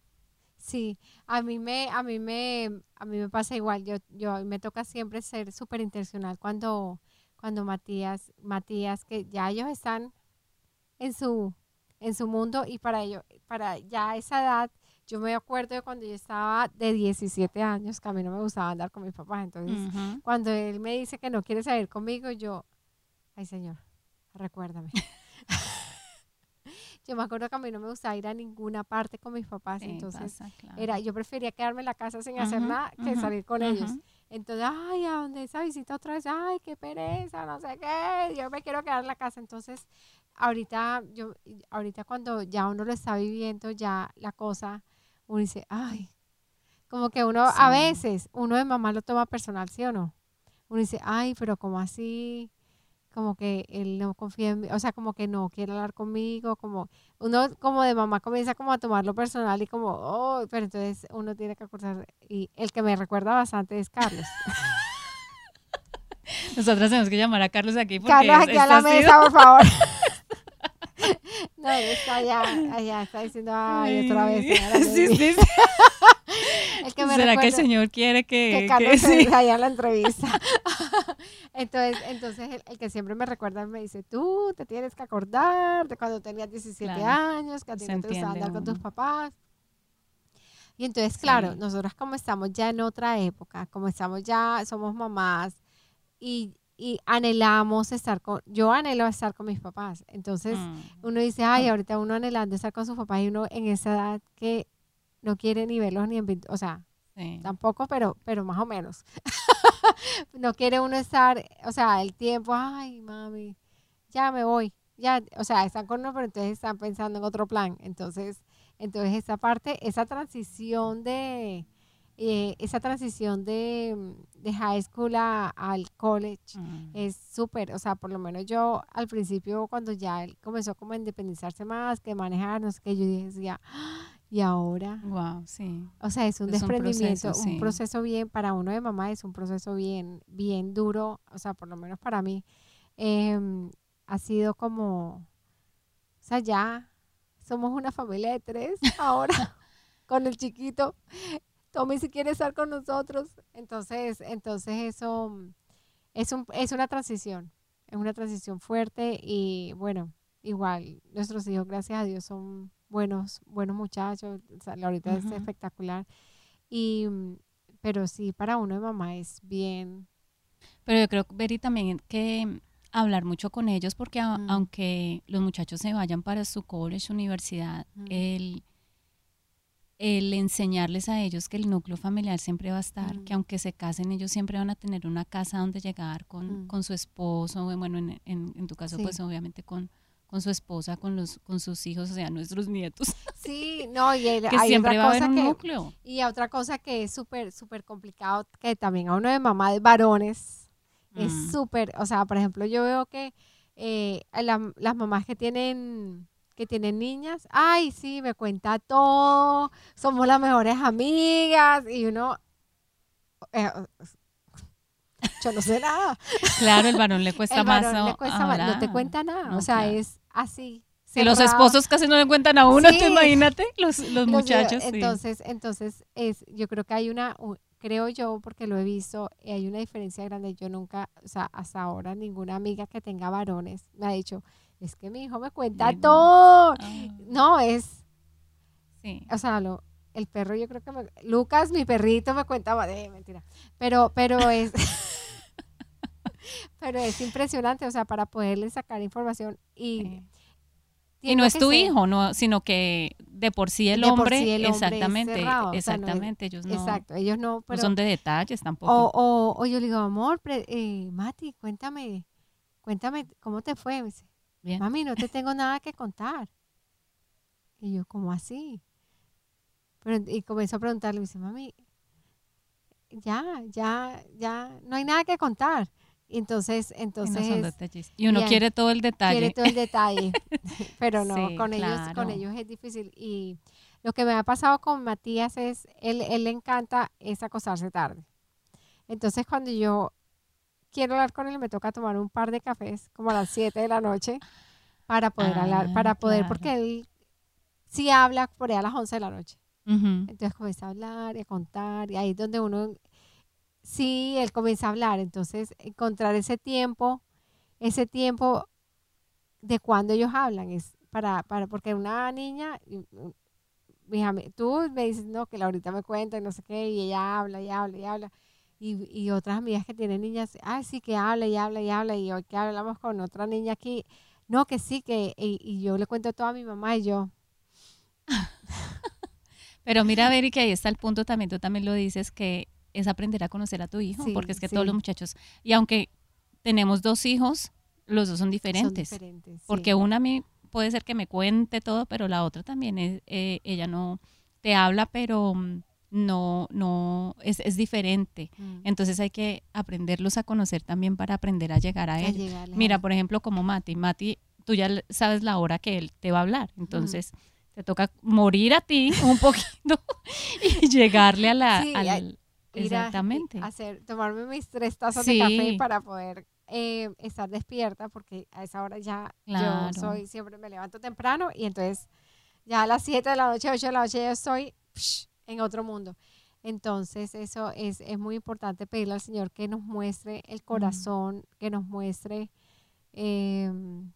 Sí, a mí me, a mí me, a mí me pasa igual. Yo, yo me toca siempre ser súper intencional cuando, cuando Matías, Matías, que ya ellos están en su, en su mundo y para ello, para ya esa edad, yo me acuerdo de cuando yo estaba de 17 años, que a mí no me gustaba andar con mis papás. Entonces, cuando él me dice que no quiere salir conmigo, yo, ay señor, recuérdame. yo me acuerdo que a mí no me gustaba ir a ninguna parte con mis papás, Sí, entonces pasa, claro. era, yo prefería quedarme en la casa sin hacer nada que salir con ellos. Entonces, ay, a dónde esa visita otra vez, ay, qué pereza, no sé qué, yo me quiero quedar en la casa. Entonces, ahorita, yo, ahorita cuando ya uno lo está viviendo, ya la cosa, uno dice, ay, como que uno, a veces, uno de mamá lo toma personal, ¿sí o no? Uno dice, ay, pero como así, como que él no confía en mí, o sea, como que no quiere hablar conmigo, como uno como de mamá comienza como a tomarlo personal y como, oh, pero entonces uno tiene que acordar, y el que me recuerda bastante es Carlos. Nosotras tenemos que llamar a Carlos aquí porque Carlos, aquí a la sido- mesa, por favor. no, está allá, allá, está diciendo, ay, otra vez. Sí, Lady". sí, sí. El que me ¿Será que el Señor quiere que, que que Carlos sí? se vaya a la entrevista. Entonces, entonces el, que siempre me recuerda me dice, tú te tienes que acordar de cuando tenías 17 años, que a ti no te gustaba andar con tus papás. Y entonces, claro, nosotras como estamos ya en otra época, como estamos ya, somos mamás y, y anhelamos estar con, yo anhelo estar con mis papás. Entonces, mm. uno dice, ay, ahorita uno anhelando estar con sus papás y uno en esa edad que no quiere ni verlos ni en, o sea, tampoco, pero, pero más o menos. no quiere uno estar, o sea, el tiempo, ay, mami, ya me voy, ya, o sea, están con uno, pero entonces están pensando en otro plan. Entonces, entonces esa parte, esa transición de, eh, esa transición de, de, high school al college mm. es súper, o sea, por lo menos yo al principio cuando ya él comenzó como a independizarse más, que manejar, no sé qué, yo decía, y ahora. Wow, sí. O sea, es un desprendimiento, un proceso, bien, para uno de mamá es un proceso bien, bien duro, o sea, por lo menos para mí, em, ha sido como, o sea, ya somos una familia de tres ahora con el chiquito. Tommy si quiere estar con nosotros. Entonces, entonces eso es, un, es una transición, es una transición fuerte y bueno, igual nuestros hijos, gracias a Dios, son buenos, buenos muchachos, ahorita es espectacular. Y, mm, pero sí, para uno de mamá es bien. Pero yo creo, Beri, también que hablar mucho con ellos, porque mm. aunque los muchachos se vayan para su college, universidad, mm. el, el enseñarles a ellos que el núcleo familiar siempre va a estar, que aunque se casen, ellos siempre van a tener una casa donde llegar con, con su esposo, bueno, en, en, tu caso, pues obviamente con, con su esposa, con los, con sus hijos, o sea, nuestros nietos. Sí, no, y que siempre va a haber un núcleo. Y otra cosa que es súper, súper complicado, que también a uno de mamá de varones es mm. súper, o sea, por ejemplo, yo veo que eh, las mamás que tienen que tienen niñas, ay, sí, me cuenta todo, somos las mejores amigas, y uno, eh, yo no sé nada. Claro, el varón le cuesta más. no te cuenta nada, o sea, es así. Si los esposos casi no le cuentan a uno, te imagínate, los, los, muchachos. Entonces, entonces es, yo creo que hay una, creo yo, porque lo he visto, hay una diferencia grande. Yo nunca, o sea, hasta ahora ninguna amiga que tenga varones me ha dicho, es que mi hijo me cuenta todo. Ah. No, es, sí. o sea, lo, el perro yo creo que me, Lucas, mi perrito, me cuenta, de mentira, pero, pero es... Pero es impresionante, o sea, para poderle sacar información y... Y no es tu hijo, no, sino que de por sí el, hombre, exactamente, exactamente, ellos no, exacto, ellos no, son de detalles tampoco. O, o, yo le digo, amor, eh, Mati, cuéntame, cuéntame cómo te fue. Me dice, mami, no te tengo nada que contar. Y yo, ¿cómo así? Pero, y comenzó a preguntarle, me dice, mami, ya, ya, ya, no hay nada que contar. Entonces, entonces. Y, uno quiere todo el detalle. Quiere todo el detalle. pero no, con ellos, con ellos es difícil. Y lo que me ha pasado con Matías es, él, él le encanta es acostarse tarde. Entonces, cuando yo quiero hablar con él, me toca tomar un par de cafés, como a las 7 de la noche, para poder hablar, ah, para poder, porque él sí habla por ahí a las 11 de la noche. Entonces comienza a hablar y a contar, y ahí es donde uno sí, él comienza a hablar. Entonces, encontrar ese tiempo, ese tiempo de cuando ellos hablan, es para, para, porque una niña, tú me dices, no, que ahorita me cuenta y no sé qué, y ella habla y habla y habla. Y, y otras amigas que tienen niñas, ah, sí, que habla y habla y habla, y hoy que hablamos con otra niña aquí, no, que sí, que, y, y yo le cuento todo a mi mamá y yo. Pero mira, Veri, que ahí está el punto también, tú también lo dices, que es aprender a conocer a tu hijo, porque es que todos los muchachos, y aunque tenemos dos hijos, los dos son diferentes. porque una a mí puede ser que me cuente todo, pero la otra también es, eh, ella no te habla, pero mm, no, no, es, es diferente. Mm. Entonces hay que aprenderlos a conocer también para aprender a llegar a, él. Mira, por ejemplo, como Mati, Mati, tú ya sabes la hora que él te va a hablar, entonces te toca morir a ti un poquito y llegarle a la, al, Exactamente. hacer, tomarme mis tres tazas de café para poder eh, estar despierta, porque a esa hora ya yo soy, siempre me levanto temprano y entonces ya a las 7 de la noche, 8 de la noche yo estoy en otro mundo. Entonces, eso es, es muy importante pedirle al Señor que nos muestre el corazón, que nos muestre em,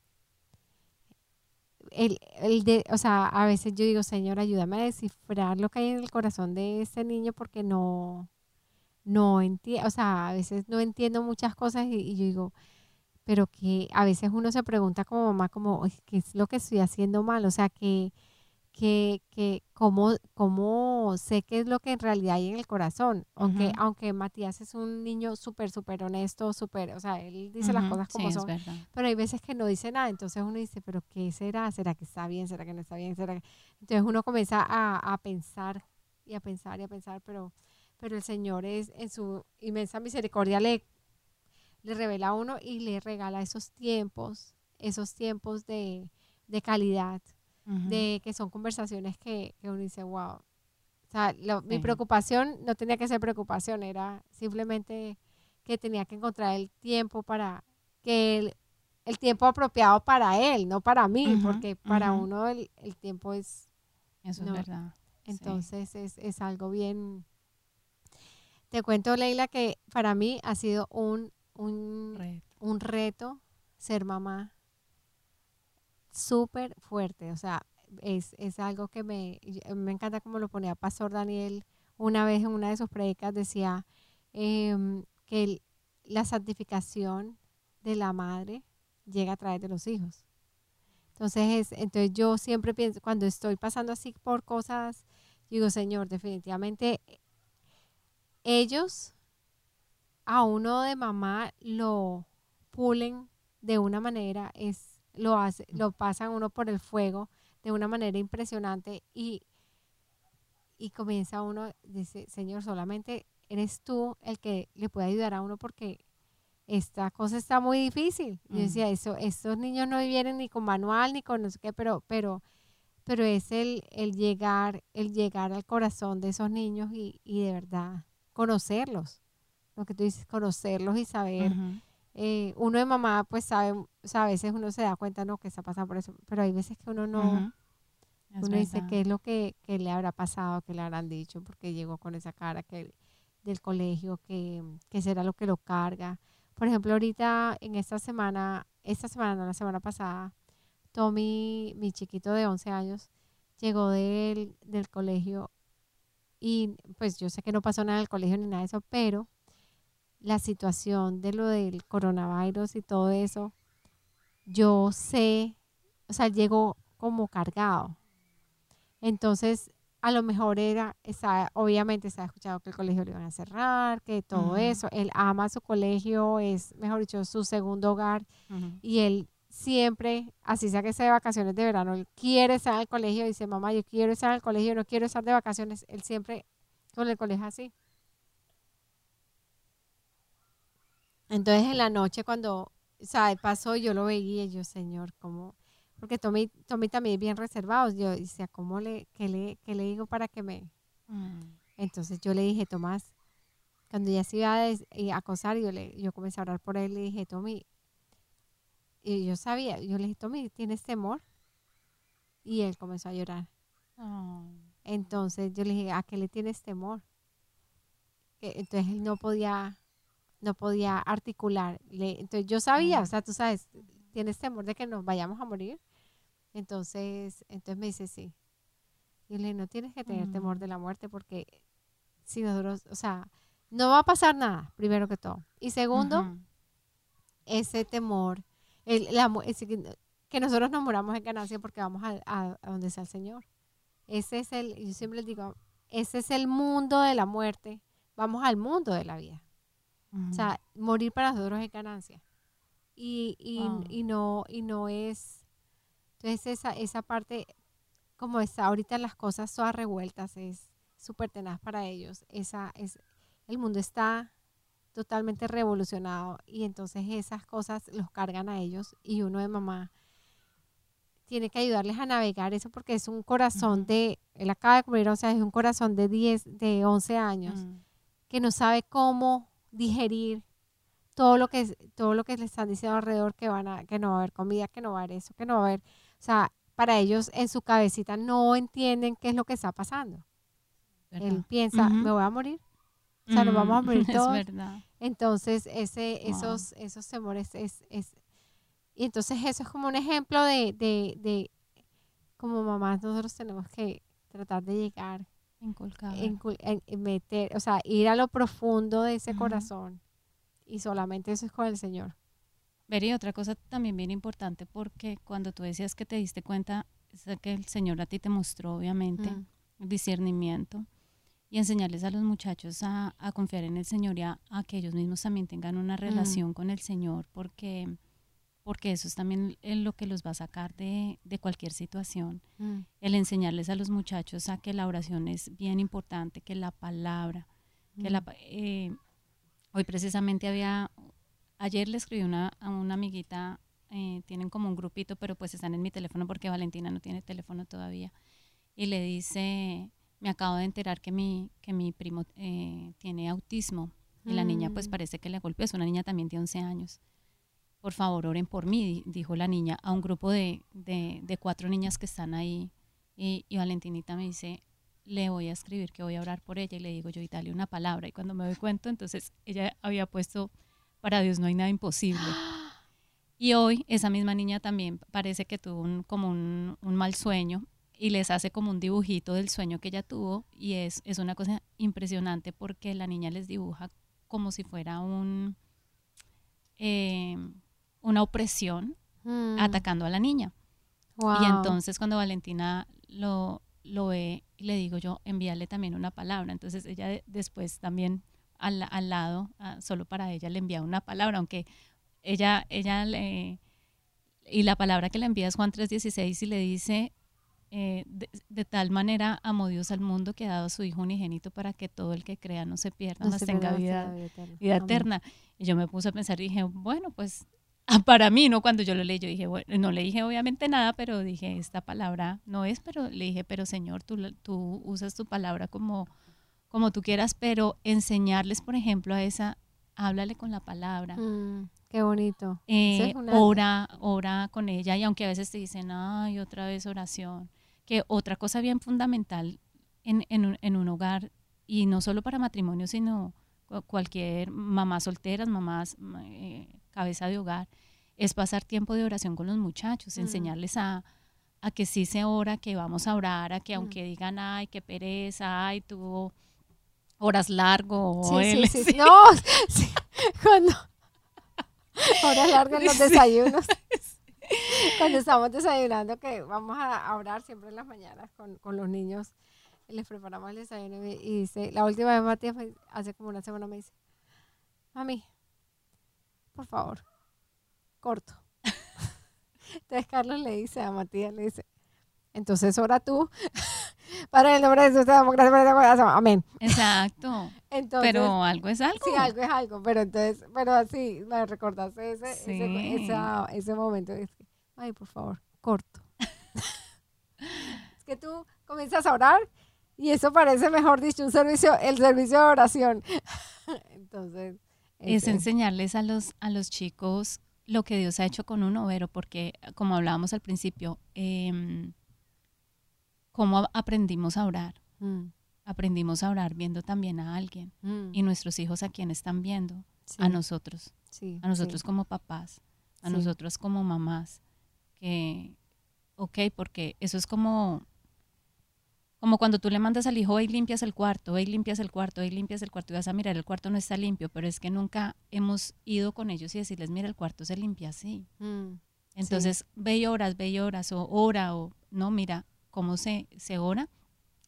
el, el de, o sea, a veces yo digo, Señor, ayúdame a descifrar lo que hay en el corazón de ese niño porque no, no entiendo, o sea, a veces no entiendo muchas cosas y, y, yo digo, pero que a veces uno se pregunta como mamá, como, ¿qué es lo que estoy haciendo mal? O sea, que que, que cómo, cómo sé qué es lo que en realidad hay en el corazón. Aunque, aunque Matías es un niño súper, súper honesto, súper, o sea, él dice las cosas como son. Pero hay veces que no dice nada. Entonces uno dice, ¿pero qué será? ¿Será que está bien? ¿Será que no está bien? ¿Será Entonces uno comienza a, a pensar y a pensar y a pensar, pero, pero el Señor es en su inmensa misericordia le, le revela a uno y le regala esos tiempos, esos tiempos de, de calidad de que son conversaciones que, uno dice, wow. O sea, mi preocupación no tenía que ser preocupación, era simplemente que tenía que encontrar el tiempo para que el, tiempo apropiado para él, no para mí, porque para uno el, tiempo es... Eso es verdad. Entonces es, es, algo bien... Te cuento, Leila, que para mí ha sido un, un, un reto ser mamá súper fuerte, o sea, es, es, algo que me, me encanta como lo ponía Pastor Daniel una vez en una de sus predicas, decía em, que la santificación de la madre llega a través de los hijos. Entonces, es, entonces yo siempre pienso, cuando estoy pasando así por cosas, digo, Señor, definitivamente ellos a uno de mamá lo pulen de una manera, es lo, hace, lo pasan uno por el fuego de una manera impresionante y, y comienza uno, dice, Señor, solamente eres tú el que le puede ayudar a uno porque esta cosa está muy difícil. Yo decía, eso, estos niños no vienen ni con manual ni con no sé qué, pero, pero, pero es el, el llegar, el llegar al corazón de esos niños y, y de verdad conocerlos. Lo que tú dices, conocerlos y saber. Eh, uno de mamá, pues sabe, o sea, a veces uno se da cuenta, no, que está pasando por eso, pero hay veces que uno no, uno dice qué es lo que, que, le habrá pasado, que le habrán dicho, porque llegó con esa cara que del colegio, que, que será lo que lo carga. Por ejemplo, ahorita en esta semana, esta semana, no, la semana pasada, Tommy, mi chiquito de 11 años, llegó del, del colegio y pues yo sé que no pasó nada en el colegio ni nada de eso, pero la situación de lo del coronavirus y todo eso, yo sé, o sea, llegó como cargado. Entonces, a lo mejor era, está, obviamente se ha escuchado que el colegio lo iban a cerrar, que todo eso. Él ama su colegio, es, mejor dicho, su segundo hogar. Y él siempre, así sea que sea de vacaciones de verano, él quiere estar al colegio. Dice, mamá, yo quiero estar al colegio, no quiero estar de vacaciones. Él siempre con el colegio así. Entonces en la noche cuando, o sea, pasó, yo lo veía yo, Señor, ¿cómo? Porque Tommy, Tommy también es bien reservado. Yo decía, ¿cómo le, qué le, qué le digo para que me...? Mm. Entonces yo le dije, Tomás, cuando ya se iba a, eh, acosar, yo, le, yo comencé a orar por él, le dije, Tommy, y yo sabía, yo le dije, Tommy, ¿tienes temor? Y él comenzó a llorar. Oh. Entonces yo le dije, ¿a qué le tienes temor? entonces él no podía no podía articular. entonces yo sabía, o sea, tú sabes, tienes temor de que nos vayamos a morir. Entonces, entonces me dice, sí. Y le no tienes que tener temor de la muerte porque si nosotros, o sea, no va a pasar nada, primero que todo. Y segundo, ese temor, el, que nosotros nos moramos en ganancia porque vamos a, a, donde sea el Señor. Ese es el, yo siempre les digo, ese es el mundo de la muerte. Vamos al mundo de la vida. O sea, morir para nosotros es ganancia. Y, y, no, y no es. Entonces, esa, esa parte, como está ahorita las cosas todas revueltas, es súper tenaz para ellos. Esa, es, el mundo está totalmente revolucionado y entonces esas cosas los cargan a ellos y uno de mamá tiene que ayudarles a navegar eso porque es un corazón de, él acaba de cumplir, o sea, es un corazón de 10, de 11 años mm. que no sabe cómo digerir todo lo que todo lo que les están diciendo alrededor que van a que no va a haber comida, que no va a haber eso, que no va a haber, o sea, para ellos en su cabecita no entienden qué es lo que está pasando. Él piensa, me voy a morir. O sea, nos vamos a morir todos. Es verdad. Entonces, ese, esos, esos temores es, es, Y entonces eso es como un ejemplo de, de, de como mamás nosotros tenemos que tratar de llegar. Inculcar. En, meter, o sea, ir a lo profundo de ese corazón. Y solamente eso es con el Señor. Ver, y otra cosa también bien importante, porque cuando tú decías que te diste cuenta, es que el Señor a ti te mostró, obviamente, mm. el discernimiento y enseñarles a los muchachos a, confiar en el Señor y a, que ellos mismos también tengan una mm. relación con el Señor, porque, porque eso es también lo que los va a sacar de, cualquier situación. Mm. El enseñarles a los muchachos a que la oración es bien importante, que la palabra, que la... Eh, hoy precisamente había Ayer le escribí una, a una amiguita, eh, tienen como un grupito, pero pues están en mi teléfono porque Valentina no tiene teléfono todavía. Y le dice, me acabo de enterar que mi, que mi primo eh, tiene autismo. Y la niña pues mm. parece que le golpeó, es una niña también de 11 años. Por favor, oren por mí, dijo la niña a un grupo de, de, de cuatro niñas que están ahí. Y, y, Valentinita me dice, le voy a escribir que voy a orar por ella. Y le digo yo, y dale una palabra. Y cuando me doy cuenta, entonces ella había puesto para Dios no hay nada imposible. Y hoy esa misma niña también parece que tuvo un, como un, mal sueño y les hace como un dibujito del sueño que ella tuvo y es, es una cosa impresionante porque la niña les dibuja como si fuera un, eh, una opresión mm. atacando a la niña. Y entonces cuando Valentina lo, lo ve, le digo yo, envíale también una palabra. Entonces ella después también al, al lado, ah, solo para ella le envía una palabra, aunque ella, ella le, y la palabra que le envía es Juan 3:16 y le dice, eh, de, tal manera amó Dios al mundo que ha dado a su Hijo unigénito para que todo el que crea no se pierda, no, tenga vida, vida eterna. Y yo me puse a pensar y dije, bueno, pues ah, para mí, ¿no? Cuando yo lo leí, yo dije, bueno, no le dije obviamente nada, pero dije, esta palabra no es, pero le dije, pero Señor, tú, tú usas tu palabra como como tú quieras, pero enseñarles, por ejemplo, a esa, háblale con la palabra. Mm, qué bonito. Eh, ora, ora con ella y aunque a veces te dicen, ay, otra vez oración, que otra cosa bien fundamental en, en, un, hogar, y no solo para matrimonio, sino cualquier mamá solteras, mamás eh, cabeza de hogar, es pasar tiempo de oración con los muchachos, mm. enseñarles a, a que sí se ora, que vamos a orar, a que mm. aunque digan, ay, qué pereza, ay, tuvo horas largo. Sí, sí, sí, No, cuando horas largas en los desayunos. Cuando estamos desayunando, que vamos a orar siempre en las mañanas con, con los niños, les preparamos el desayuno y, dice, la última vez Matías, hace como una semana me dice, mami, por favor, corto. Entonces Carlos le dice a Matías, le dice, entonces ora tú. Para el nombre de Jesús te damos gracias Amén. Exacto. pero algo es algo. Sí, algo es algo. Pero entonces, pero así, me recordaste ese, ese, ese momento. Ay, por favor, corto. es que tú comienzas a orar y eso parece, mejor dicho, un servicio, el servicio de oración. entonces. Es enseñarles a los, a los chicos lo que Dios ha hecho con uno, pero porque, como hablábamos al principio, eh, cómo aprendimos a orar. Mm. Aprendimos a orar viendo también a alguien. Mm. Y nuestros hijos a quién están viendo. A nosotros. a nosotros como papás. A nosotros como mamás. Que, ok, porque eso es como, como cuando tú le mandas al hijo, y limpias el cuarto, y limpias el cuarto, y limpias el cuarto, y vas a mirar, el cuarto no está limpio, pero es que nunca hemos ido con ellos y decirles, mira, el cuarto se limpia así. Mm. Entonces, ve y oras, ve y oras, o ora, o no, mira, cómo se, se ora.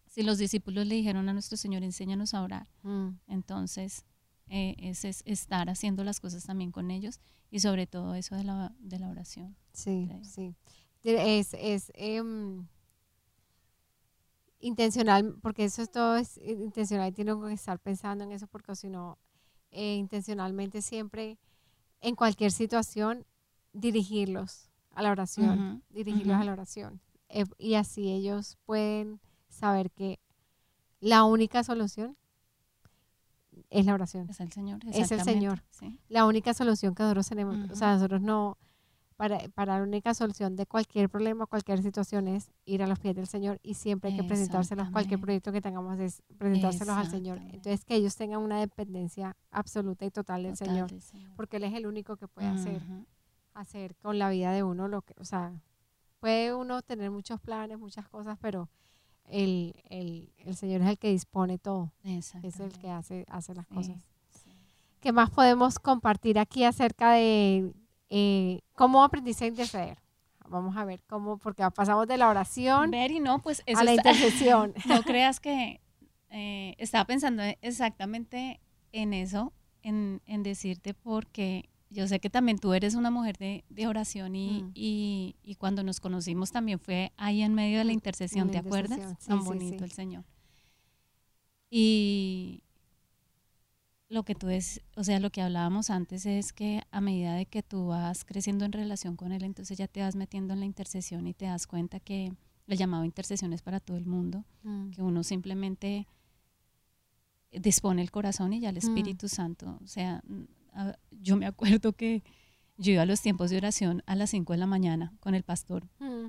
Si los discípulos le dijeron a nuestro Señor, enséñanos a orar, mm. entonces eh, es, estar haciendo las cosas también con ellos y sobre todo eso de la, de la oración. Sí, sí. Es, es em, intencional, porque eso es todo es intencional y tiene que estar pensando en eso porque si no, eh, intencionalmente siempre, en cualquier situación, dirigirlos a la oración, dirigirlos a la oración. Eh, y así ellos pueden saber que la única solución es la oración. Es el Señor. Es el Señor. La única solución que nosotros tenemos. O sea, nosotros no, para, para la única solución de cualquier problema, cualquier situación es ir a los pies del Señor y siempre hay que presentárselos, cualquier proyecto que tengamos es presentárselos al Señor. Entonces que ellos tengan una dependencia absoluta y total del, Señor, porque Él es el único que puede hacer, hacer con la vida de uno lo que, o sea, puede uno tener muchos planes, muchas cosas, pero el, el, el Señor es el que dispone todo, es el que hace, hace las cosas. ¿Qué más podemos compartir aquí acerca de eh, ¿Cómo aprendiste a interceder? Vamos a ver cómo, porque pasamos de la oración no, pues a la intercesión. no creas que eh, estaba pensando exactamente en eso, en, decirte, porque yo sé que también tú eres una mujer de, oración mm. y, y, cuando nos conocimos también fue ahí en medio de la mm, intercesión, ¿te acuerdas? Tan bonito el Señor. Y, lo que tú es, o sea, lo que hablábamos antes es que a medida de que tú vas creciendo en relación con él, entonces ya te vas metiendo en la intercesión y te das cuenta que el llamado intercesión es para todo el mundo, mm. que uno simplemente dispone el corazón y ya el mm. Espíritu Santo, o sea, yo me acuerdo que yo iba a los tiempos de oración a las 5 de la mañana con el pastor. Mm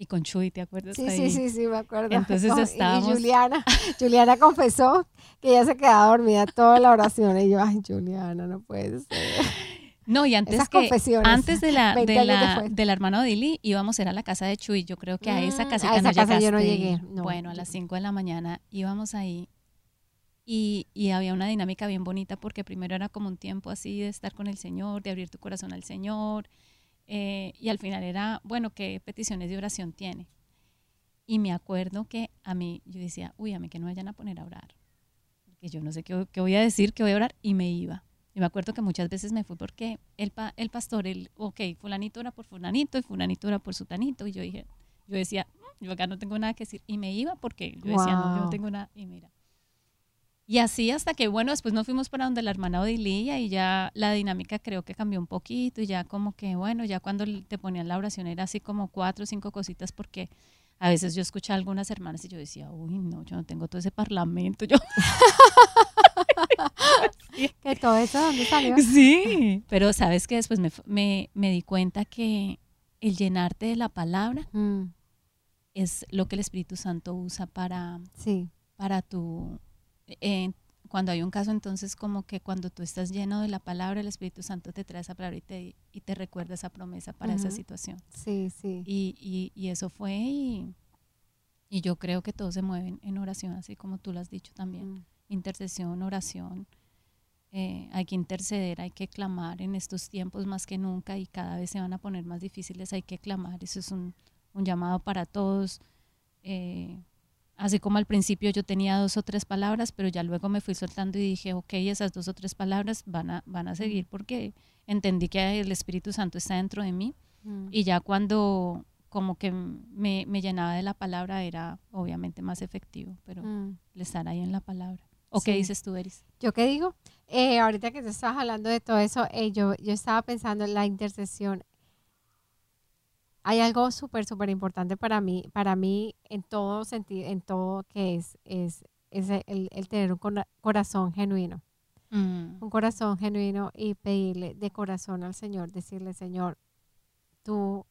y con Chuy, ¿te acuerdas? Sí, sí, sí, sí, me acuerdo. Entonces estábamos... Y Juliana, Juliana confesó que ella se quedaba dormida toda la oración y yo, ay, Juliana, no puede ser. No, y antes que antes de la, de la, de la hermana Odili íbamos a ir a la casa de Chuy. Yo creo que a esa casa mm, a esa casa yo no llegué. bueno, a las 5 de la mañana íbamos ahí y, y, había una dinámica bien bonita porque primero era como un tiempo así de estar con el Señor, de abrir tu corazón al Señor, eh, y al final era, bueno, ¿qué peticiones de oración tiene? Y me acuerdo que a mí, yo decía, uy, a mí que no vayan a poner a orar. Que yo no sé qué, qué, voy a decir, qué voy a orar, y me iba. Y me acuerdo que muchas veces me fui porque el, pa, el pastor, el, ok, fulanito era por fulanito y fulanito era por sutanito. Y yo dije, yo decía, mm, yo acá no tengo nada que decir. Y me iba porque yo decía, no, yo no tengo nada. Y mira, y así hasta que, bueno, después nos fuimos para donde la hermana Odilía y ya la dinámica creo que cambió un poquito y ya como que, bueno, ya cuando te ponían la oración era así como cuatro o cinco cositas porque a veces yo escuchaba a algunas hermanas y yo decía, uy, no, yo no tengo todo ese parlamento. Yo... que todo eso, ¿dónde salió? Sí, pero sabes que después me, me, di cuenta que el llenarte de la palabra mm. es lo que el Espíritu Santo usa para, sí. para tu eh, cuando hay un caso, entonces como que cuando tú estás lleno de la palabra, el Espíritu Santo te trae esa palabra y te, y te recuerda esa promesa para esa situación. Sí, sí. Y, y, y eso fue y, y, yo creo que todos se mueven en oración, así como tú lo has dicho también. Mm. Intercesión, oración. Eh, hay que interceder, hay que clamar en estos tiempos más que nunca y cada vez se van a poner más difíciles, hay que clamar. Eso es un, un llamado para todos. Eh, Así como al principio yo tenía dos o tres palabras, pero ya luego me fui soltando y dije, ok, esas dos o tres palabras van a, van a seguir porque entendí que el Espíritu Santo está dentro de mí. Mm. Y ya cuando como que me, llenaba de la palabra era obviamente más efectivo, pero mm. le estar ahí en la palabra. ¿O qué dices tú, Eris? ¿Yo qué digo? Eh, ahorita que tú estabas hablando de todo eso, eh, yo, yo estaba pensando en la intercesión hay algo súper, súper importante para mí, para mí en todo sentido, en todo que es, es, el, tener un corazón genuino. Mm. Un corazón genuino y pedirle de corazón al Señor, decirle, Señor, tú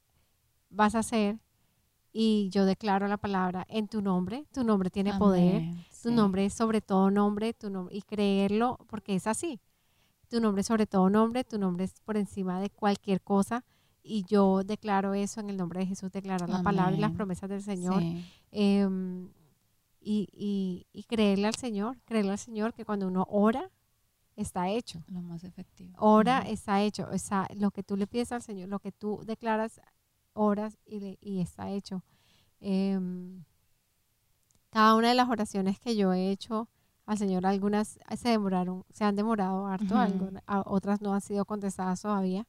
vas a hacer y yo declaro la palabra en tu nombre, tu nombre tiene poder, tu nombre es sobre todo nombre, tu nombre, y creerlo porque es así. Tu nombre es sobre todo nombre, tu nombre es por encima de cualquier cosa y yo declaro eso en el nombre de Jesús, declarar la palabra y las promesas del Señor. Em, y, y, creerle al Señor, creerle al Señor que cuando uno ora, está hecho. Lo más efectivo. Ora, está hecho. O sea, lo que tú le pides al Señor, lo que tú declaras, oras y, y está hecho. Em, cada una de las oraciones que yo he hecho al Señor, algunas se demoraron, se han demorado harto, otras no han sido contestadas todavía.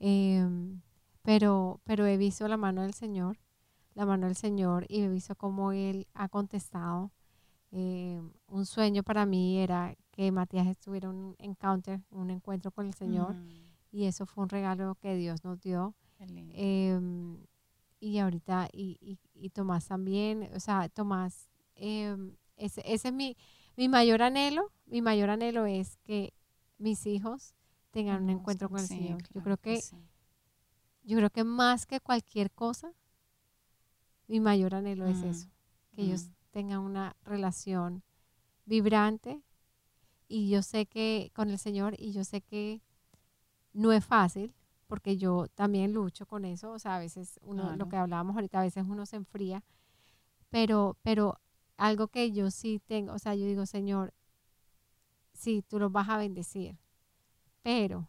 Em, pero, pero he visto la mano del Señor, la mano del Señor y he visto cómo Él ha contestado. Em, un sueño para mí era que Matías estuviera un encounter, un encuentro con el Señor mm. y eso fue un regalo que Dios nos dio. Em, y ahorita, y, y, Tomás también, o sea, Tomás, ese, ese es mi, mi mayor anhelo, mi mayor anhelo es que mis hijos tengan un encuentro con el Señor. Yo creo que, yo creo que más que cualquier cosa, mi mayor anhelo es Mm, eso, que ellos mm. tengan una relación vibrante y yo sé que con el Señor y yo sé que no es fácil porque yo también lucho con eso, o sea, a veces uno, lo que hablábamos ahorita, a veces uno se enfría, pero, pero algo que yo sí tengo, o sea, yo digo, Señor, sí, tú los vas a bendecir, pero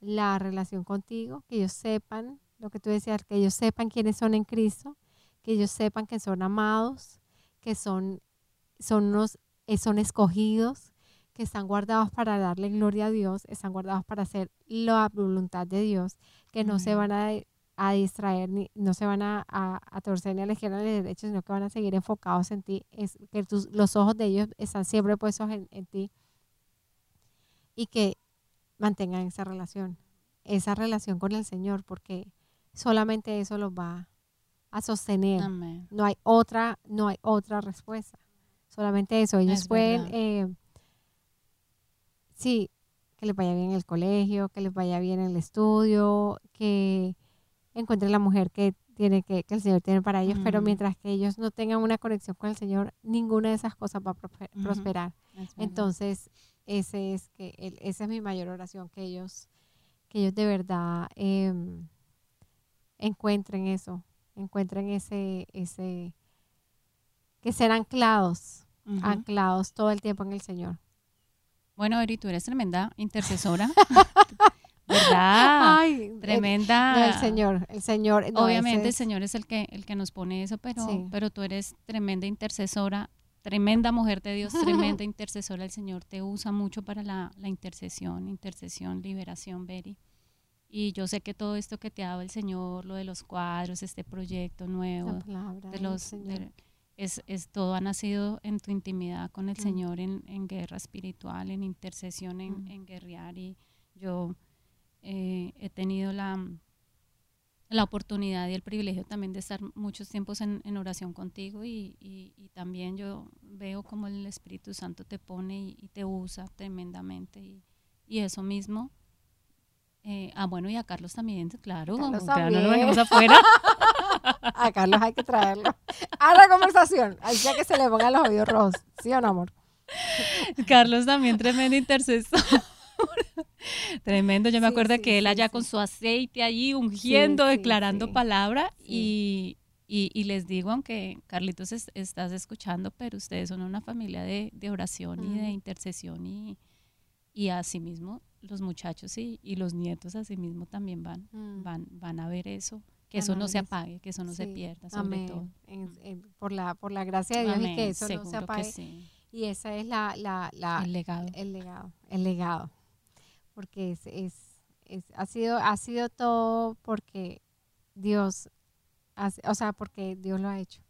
la relación contigo, que ellos sepan lo que tú decías, que ellos sepan quiénes son en Cristo, que ellos sepan que son amados, que son, son, unos, eh, son escogidos, que están guardados para darle gloria a Dios, están guardados para hacer la voluntad de Dios, que no se van a, a distraer, ni, no se van a, a, a torcer ni a la izquierda ni a la derecha, sino que van a seguir enfocados en ti, es que tus, los ojos de ellos están siempre puestos en, en ti. Y que mantengan esa relación, esa relación con el Señor, porque solamente eso los va a sostener. Amén. No hay otra, no hay otra respuesta. Solamente eso. Ellos Es pueden, eh, sí, que les vaya bien en el colegio, que les vaya bien en el estudio, que encuentren la mujer que tiene que, que el Señor tiene para ellos, pero mientras que ellos no tengan una conexión con el Señor, ninguna de esas cosas va a prosperar. Entonces, ese es que el- esa es mi mayor oración, que ellos, que ellos de verdad em, encuentren eso, encuentren ese, ese, que sean anclados, anclados todo el tiempo en el Señor. Bueno, Eri, tú eres tremenda intercesora. ¿Verdad? Ay, el- tremenda. no, el Señor, el Señor. no, Obviamente el Señor es el que, el que nos pone eso, pero, Sí. pero tú eres tremenda intercesora, tremenda mujer de Dios, tremenda intercesora. El Señor te usa mucho para la, la intercesión, intercesión, liberación, Beri. Y yo sé que todo esto que te ha dado el Señor, lo de los cuadros, este proyecto nuevo, palabra de los de- es, es todo ha nacido en tu intimidad con el Mm. Señor en, en guerra espiritual, en intercesión, en, Mm. en guerrear y yo eh, he tenido la, la oportunidad y el privilegio también de estar muchos tiempos en, en oración contigo y, y- y también yo veo como el Espíritu Santo te pone y, y te usa tremendamente y, y eso mismo. eh, ah, bueno, y a Carlos también, claro, Carlos claro, no lo también. dejemos afuera. A Carlos hay que traerlo a la conversación. Que que se le pongan los oídos rojos. ¿Sí o no, amor? Carlos también tremendo intercesor. Tremendo, yo me Sí, acuerdo sí, que él allá sí. con su aceite allí ungiendo, declarando palabra y, y- y les digo, aunque Carlitos es- estás escuchando, pero ustedes son una familia de, de oración y de Mm. intercesión y, y asimismo los muchachos y, y los nietos asimismo también van, Mm. van, van a ver eso, que eso no se apague, que eso no se pierda sobre Amén. todo. En- en- por, la, por la gracia de Dios y Amén, que eso no se seguro apague. Y esa es la, la, la, El legado. el legado, el legado. Porque es, es, es- ha, sido, ha sido todo porque Dios, hace- o sea, porque Dios lo ha hecho.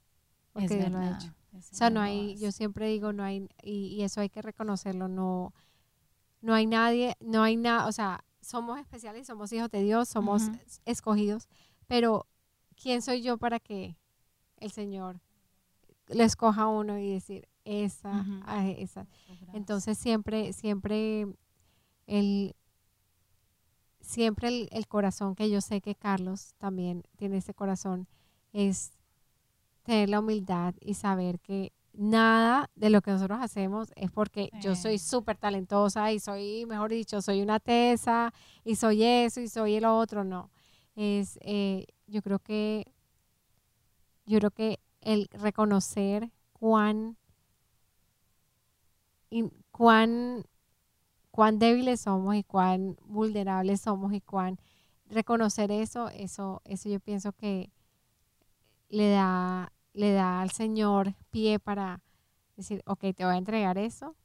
Porque es Dios lo ha hecho. O sea, no hay, yo siempre digo, no hay, y, y eso hay que reconocerlo, no, no hay nadie, no hay nada, o sea, somos especiales, somos hijos de Dios, somos escogidos, pero ¿quién soy yo para que el Señor le escoja a uno y decir, esa, a esa? Entonces siempre, siempre el, siempre el, el corazón que yo sé que Carlos también tiene ese corazón es tener la humildad y saber que nada de lo que nosotros hacemos es porque yo soy súper talentosa y soy, mejor dicho, soy una tesa y soy eso y soy el otro, no. Es, eh, yo creo que, yo creo que el reconocer cuán, in- cuán, cuán débiles somos y cuán vulnerables somos y cuán reconocer eso, eso, eso yo pienso que le da, le da al Señor pie para decir, ok, te voy a entregar eso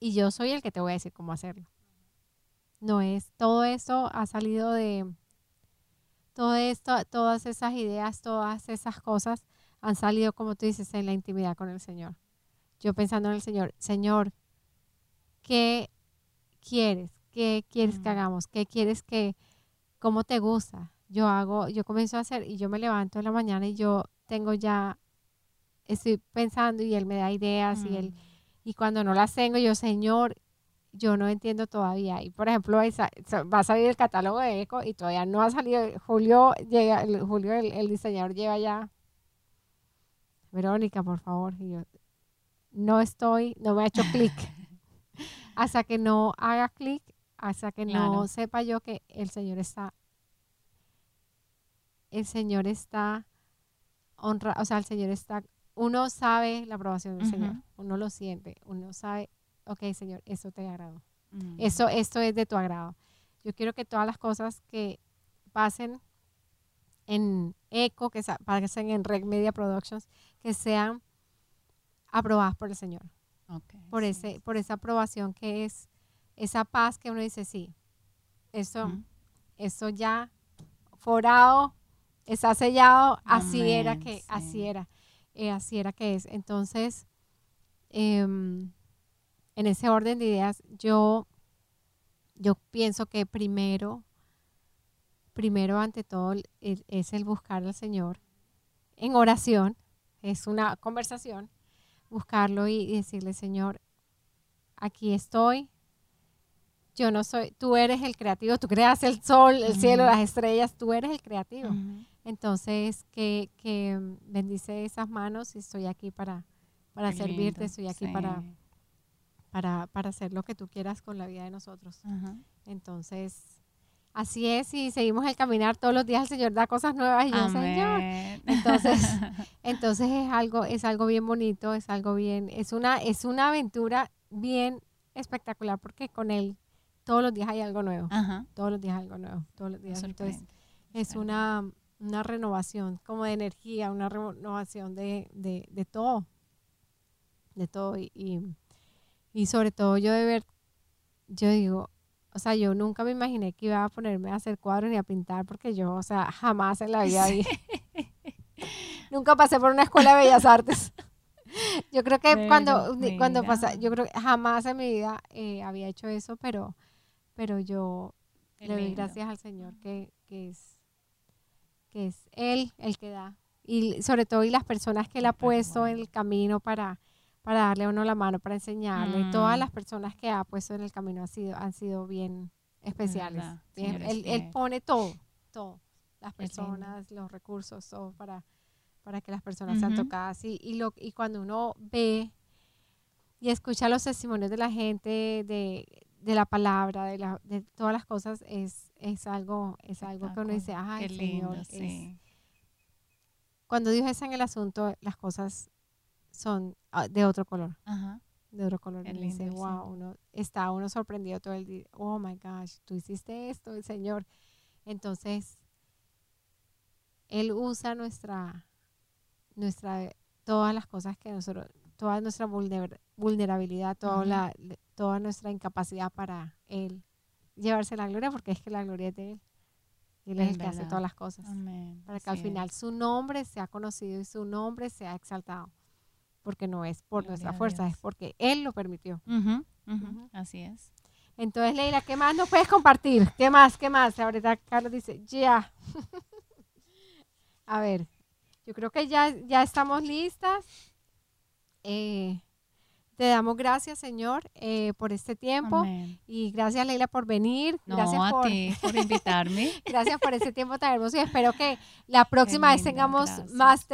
y yo soy el que te voy a decir cómo hacerlo. No es, todo eso ha salido de, todo esto, todas esas ideas, todas esas cosas han salido, como tú dices, en la intimidad con el Señor. Yo pensando en el Señor, Señor, ¿qué quieres? ¿Qué quieres que hagamos? ¿Qué quieres que, cómo te gusta? Yo hago, yo comienzo a hacer y yo me levanto en la mañana y yo tengo ya, estoy pensando y Él me da ideas y Él, Mm. y cuando no las tengo, yo, Señor, yo no entiendo todavía. Y por ejemplo, va a salir el catálogo de Eco y todavía no ha salido. Julio, llega, Julio el, diseñador lleva ya. Verónica, por favor. Y yo, no estoy, no me ha hecho clic. hasta que no haga clic, hasta que no sepa yo que el Señor está. El Señor está honra, o sea, el Señor está. Uno sabe la aprobación del Señor, uno lo siente, uno sabe ok, Señor, eso te agrado. Mm. Eso, esto es de tu agrado. Yo quiero que todas las cosas que pasen en ECO, que pasen en Red Media Productions, que sean aprobadas por el Señor. Por, ese, por esa aprobación que es esa paz que uno dice, sí, eso, eso ya forado, está sellado, así era que, así era, eh, así era que es. Entonces, eh, en ese orden de ideas, yo, yo pienso que primero, primero ante todo es el buscar al Señor en oración, es una conversación, buscarlo y decirle, Señor, aquí estoy, yo no soy, tú eres el creativo, tú creas el sol, el cielo, las estrellas, tú eres el creativo. Entonces, que, que, bendice esas manos y estoy aquí para, para servirte, estoy aquí para, para, para, hacer lo que tú quieras con la vida de nosotros. Entonces, así es, y seguimos el caminar todos los días, el Señor da cosas nuevas y yo, Señor. Entonces, entonces es algo, es algo bien bonito, es algo bien, es una, es una aventura bien espectacular porque con Él todos los días hay algo nuevo. Todos los días hay algo nuevo. Todos los días. Entonces, es una, una renovación como de energía, una renovación de, de, de todo. De todo. y y sobre todo yo de ver, yo digo, o sea, yo nunca me imaginé que iba a ponerme a hacer cuadros ni a pintar porque yo, o sea, jamás en la vida vi. nunca pasé por una escuela de bellas artes. yo creo que cuando, cuando pasa, yo creo que jamás en mi vida eh, había hecho eso, pero, pero yo le doy gracias al Señor que, que, es, que es Él el que da. Y sobre todo y las personas que Él ha puesto en el camino para para darle a uno la mano, para enseñarle. Todas mm. las personas que ha puesto en el camino han sido, han sido bien especiales. él, pone todo, todo. Las personas, los recursos, todo para, para que las personas sean tocadas. Y, y, lo, y cuando uno ve y escucha los testimonios de la gente, de, de la palabra, de, la, de todas las cosas, es, es algo, es algo que uno dice, ay, Señor, sí. Cuando Dios está en el asunto, las cosas son ah, de otro color. De otro color. y dice, wow, uno, está uno sorprendido todo el día. Oh my gosh, tú hiciste esto, el Señor. Entonces, Él usa nuestra, nuestra, todas las cosas que nosotros, toda nuestra vulnerabilidad, toda, la, toda nuestra incapacidad para Él llevarse la gloria, porque es que la gloria es de Él. Y Él es, el que hace todas las cosas. Para que al final su nombre sea conocido y su nombre sea exaltado porque no es por nuestra fuerza, es porque Él lo permitió. Así es. Entonces, Leila, ¿qué más nos puedes compartir? ¿Qué más? ¿Qué más? Ahorita Carlos dice, ya. A ver, yo creo que ya, ya estamos listas. Eh, te damos gracias, Señor, eh, por este tiempo. Y gracias, Leila, por venir. gracias por, por invitarme. gracias por este tiempo tan hermoso. Y espero que la próxima vez tengamos más.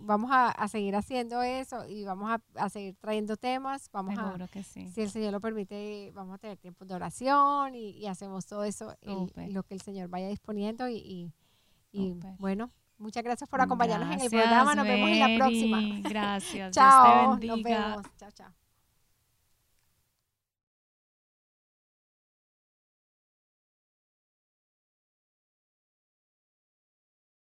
vamos a, seguir haciendo eso y vamos a, seguir trayendo temas. Vamos Seguro que sí. Si el Señor lo permite, vamos a tener tiempo de oración y, hacemos todo eso, lo que el Señor vaya disponiendo. Y, bueno. Muchas gracias por acompañarnos en el programa. Nos vemos en la próxima. Gracias. chao. Nos vemos. Chao, chao.